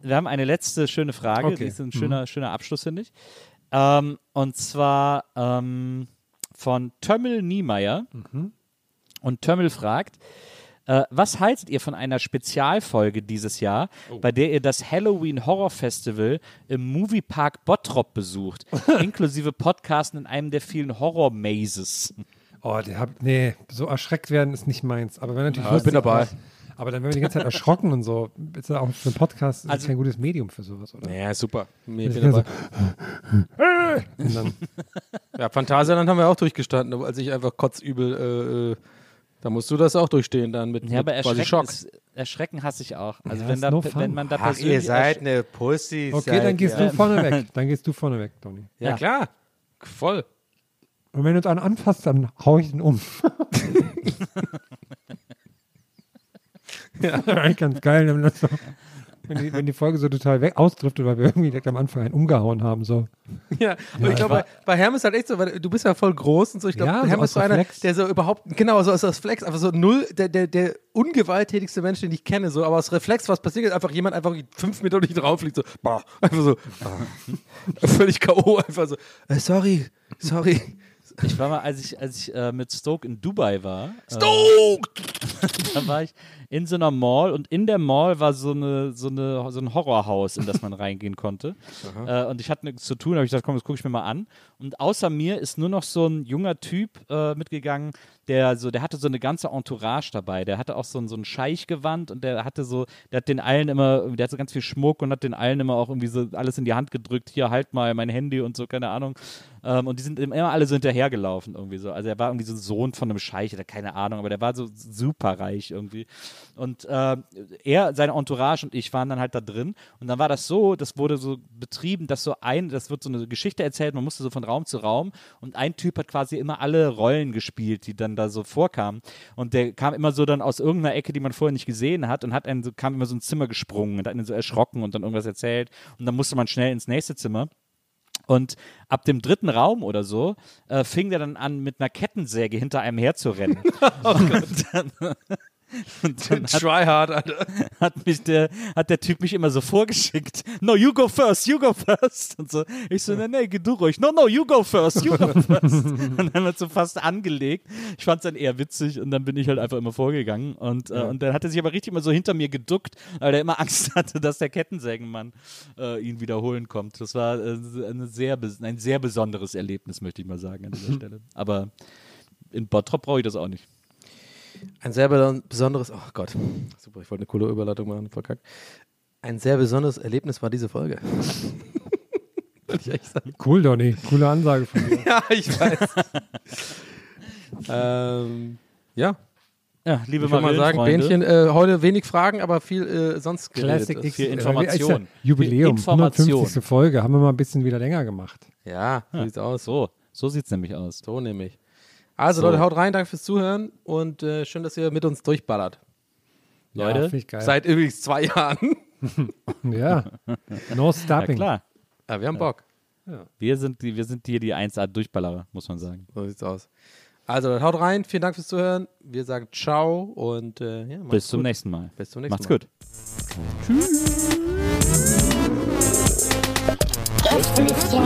wir haben eine letzte schöne Frage. Okay. Die ist ein schöner, schöner Abschluss, finde ich. Ähm, und zwar ähm, von Tömmel Niemeyer. Und Tömmel fragt, äh, was haltet ihr von einer Spezialfolge dieses Jahr, bei der ihr das Halloween Horror Festival im Moviepark Bottrop besucht, inklusive Podcasten in einem der vielen Horror Mazes? Oh, der hab, nee, so erschreckt werden ist nicht meins. Aber wenn natürlich Ja, ich bin dabei. ist, Aber dann werden wir die ganze Zeit erschrocken und so. Ist ja auch für einen Podcast ist Also- kein gutes Medium für sowas, oder? Ja, super. Ich Ich bin dabei. Dann, Ja, Phantasialand haben wir auch durchgestanden, als ich einfach kotzübel, äh, äh, da musst du das auch durchstehen dann mit, Ja, aber mit quasi Erschrecken, Schock. ist, Erschrecken hasse ich auch. Also Ja, wenn, da, no wenn man da Ach, persönlich ihr seid eine Pussy. okay, dann gehst du vorne weg. Dann gehst du vorne weg, Toni. Ja, klar. Voll. Und wenn du dann anfasst, dann hau ich ihn um. ja, eigentlich ganz geil. Wenn das so wenn, die, wenn die Folge so total weg ausdriftet, weil wir irgendwie direkt am Anfang einen umgehauen haben. So. Ja, aber ich glaube, bei, bei Herm ist halt echt so, weil du bist ja voll groß und so. Ich glaube, Ja, so Herm aus ist so einer, Reflex. der so überhaupt, genau, so aus aus Flex, einfach so null, der, der, der ungewalttätigste Mensch, den ich kenne, so, aber aus Reflex, was passiert ist, einfach jemand einfach fünf Meter durch drauf fliegt, so, boah, einfach so, ah. völlig K.O., einfach so, äh, sorry, sorry. Ich war mal, als ich, als ich äh, mit Stoke in Dubai war. Stoke! Äh, da war ich in so einer Mall und in der Mall war so, eine, so, eine, so ein Horrorhaus, in das man reingehen konnte. Äh, und ich hatte nichts zu tun, habe ich gesagt, komm, das gucke ich mir mal an. Und außer mir ist nur noch so ein junger Typ äh, mitgegangen, der so, der hatte so eine ganze Entourage dabei. Der hatte auch so ein, so ein Scheichgewand und der hatte so, der hat den allen immer, der hat so ganz viel Schmuck und hat den allen immer auch irgendwie so alles in die Hand gedrückt. Hier, halt mal mein Handy und so, keine Ahnung. Ähm, und die sind immer alle so hinterhergelaufen irgendwie so. Also er war irgendwie so ein Sohn von einem Scheich oder keine Ahnung, aber der war so super reich irgendwie. Und äh, er, seine Entourage und ich waren dann halt da drin. Und dann war das so, das wurde so betrieben, dass so ein, das wird so eine Geschichte erzählt, man musste so von Raum zu Raum. Und ein Typ hat quasi immer alle Rollen gespielt, die dann da so vorkamen. Und der kam immer so dann aus irgendeiner Ecke, die man vorher nicht gesehen hat, und hat einen so, kam immer so ins Zimmer gesprungen und hat einen so erschrocken und dann irgendwas erzählt. Und dann musste man schnell ins nächste Zimmer. Und ab dem dritten Raum oder so äh, fing der dann an, mit einer Kettensäge hinter einem herzurennen. und dann, und dann hat, Try hard, Alter. hat mich der, hat der Typ mich immer so vorgeschickt. No, you go first, you go first. Und so. Ich so, nee, nee, geh du ruhig. No, no, you go first, you go first. und dann hat so fast angelegt. Ich fand es dann eher witzig und dann bin ich halt einfach immer vorgegangen. Und, äh, und dann hat er sich aber richtig immer so hinter mir geduckt, weil er immer Angst hatte, dass der Kettensägenmann äh, ihn wiederholen kommt. Das war äh, eine sehr, ein sehr besonderes Erlebnis, möchte ich mal sagen an dieser Stelle. Aber in Bottrop brauche ich das auch nicht. Ein sehr beson- besonderes, oh Gott, super, ich wollte eine coole Überleitung machen, verkackt. Ein sehr besonderes Erlebnis war diese Folge. Ich echt sagen. Cool, Donny. Coole Ansage von dir. Ja, ich weiß. ähm, ja, Ja, liebe ich würde mal sagen. Bähnchen, äh, heute wenig Fragen, aber viel äh, sonst geredet. Classic X. viel äh, Information. ja Jubiläum, Information. 150. Folge. Haben wir mal ein bisschen wieder länger gemacht. Ja, so sieht's aus. So, so sieht es nämlich aus. So nämlich. Also So. Leute, haut rein, danke fürs Zuhören und äh, schön, dass ihr mit uns durchballert. Ja, Leute, finde ich geil. Seit übrigens zwei Jahren. ja. No ja stopping. klar. Ja, wir haben Bock. Wir sind, die, wir sind hier die 1A Durchballerer, muss man sagen. So sieht's aus. Also Leute, haut rein, vielen Dank fürs Zuhören. Wir sagen ciao und äh, ja, macht's Bis zum gut. nächsten Mal. Bis zum nächsten Macht's Mal. gut. Gästelistchen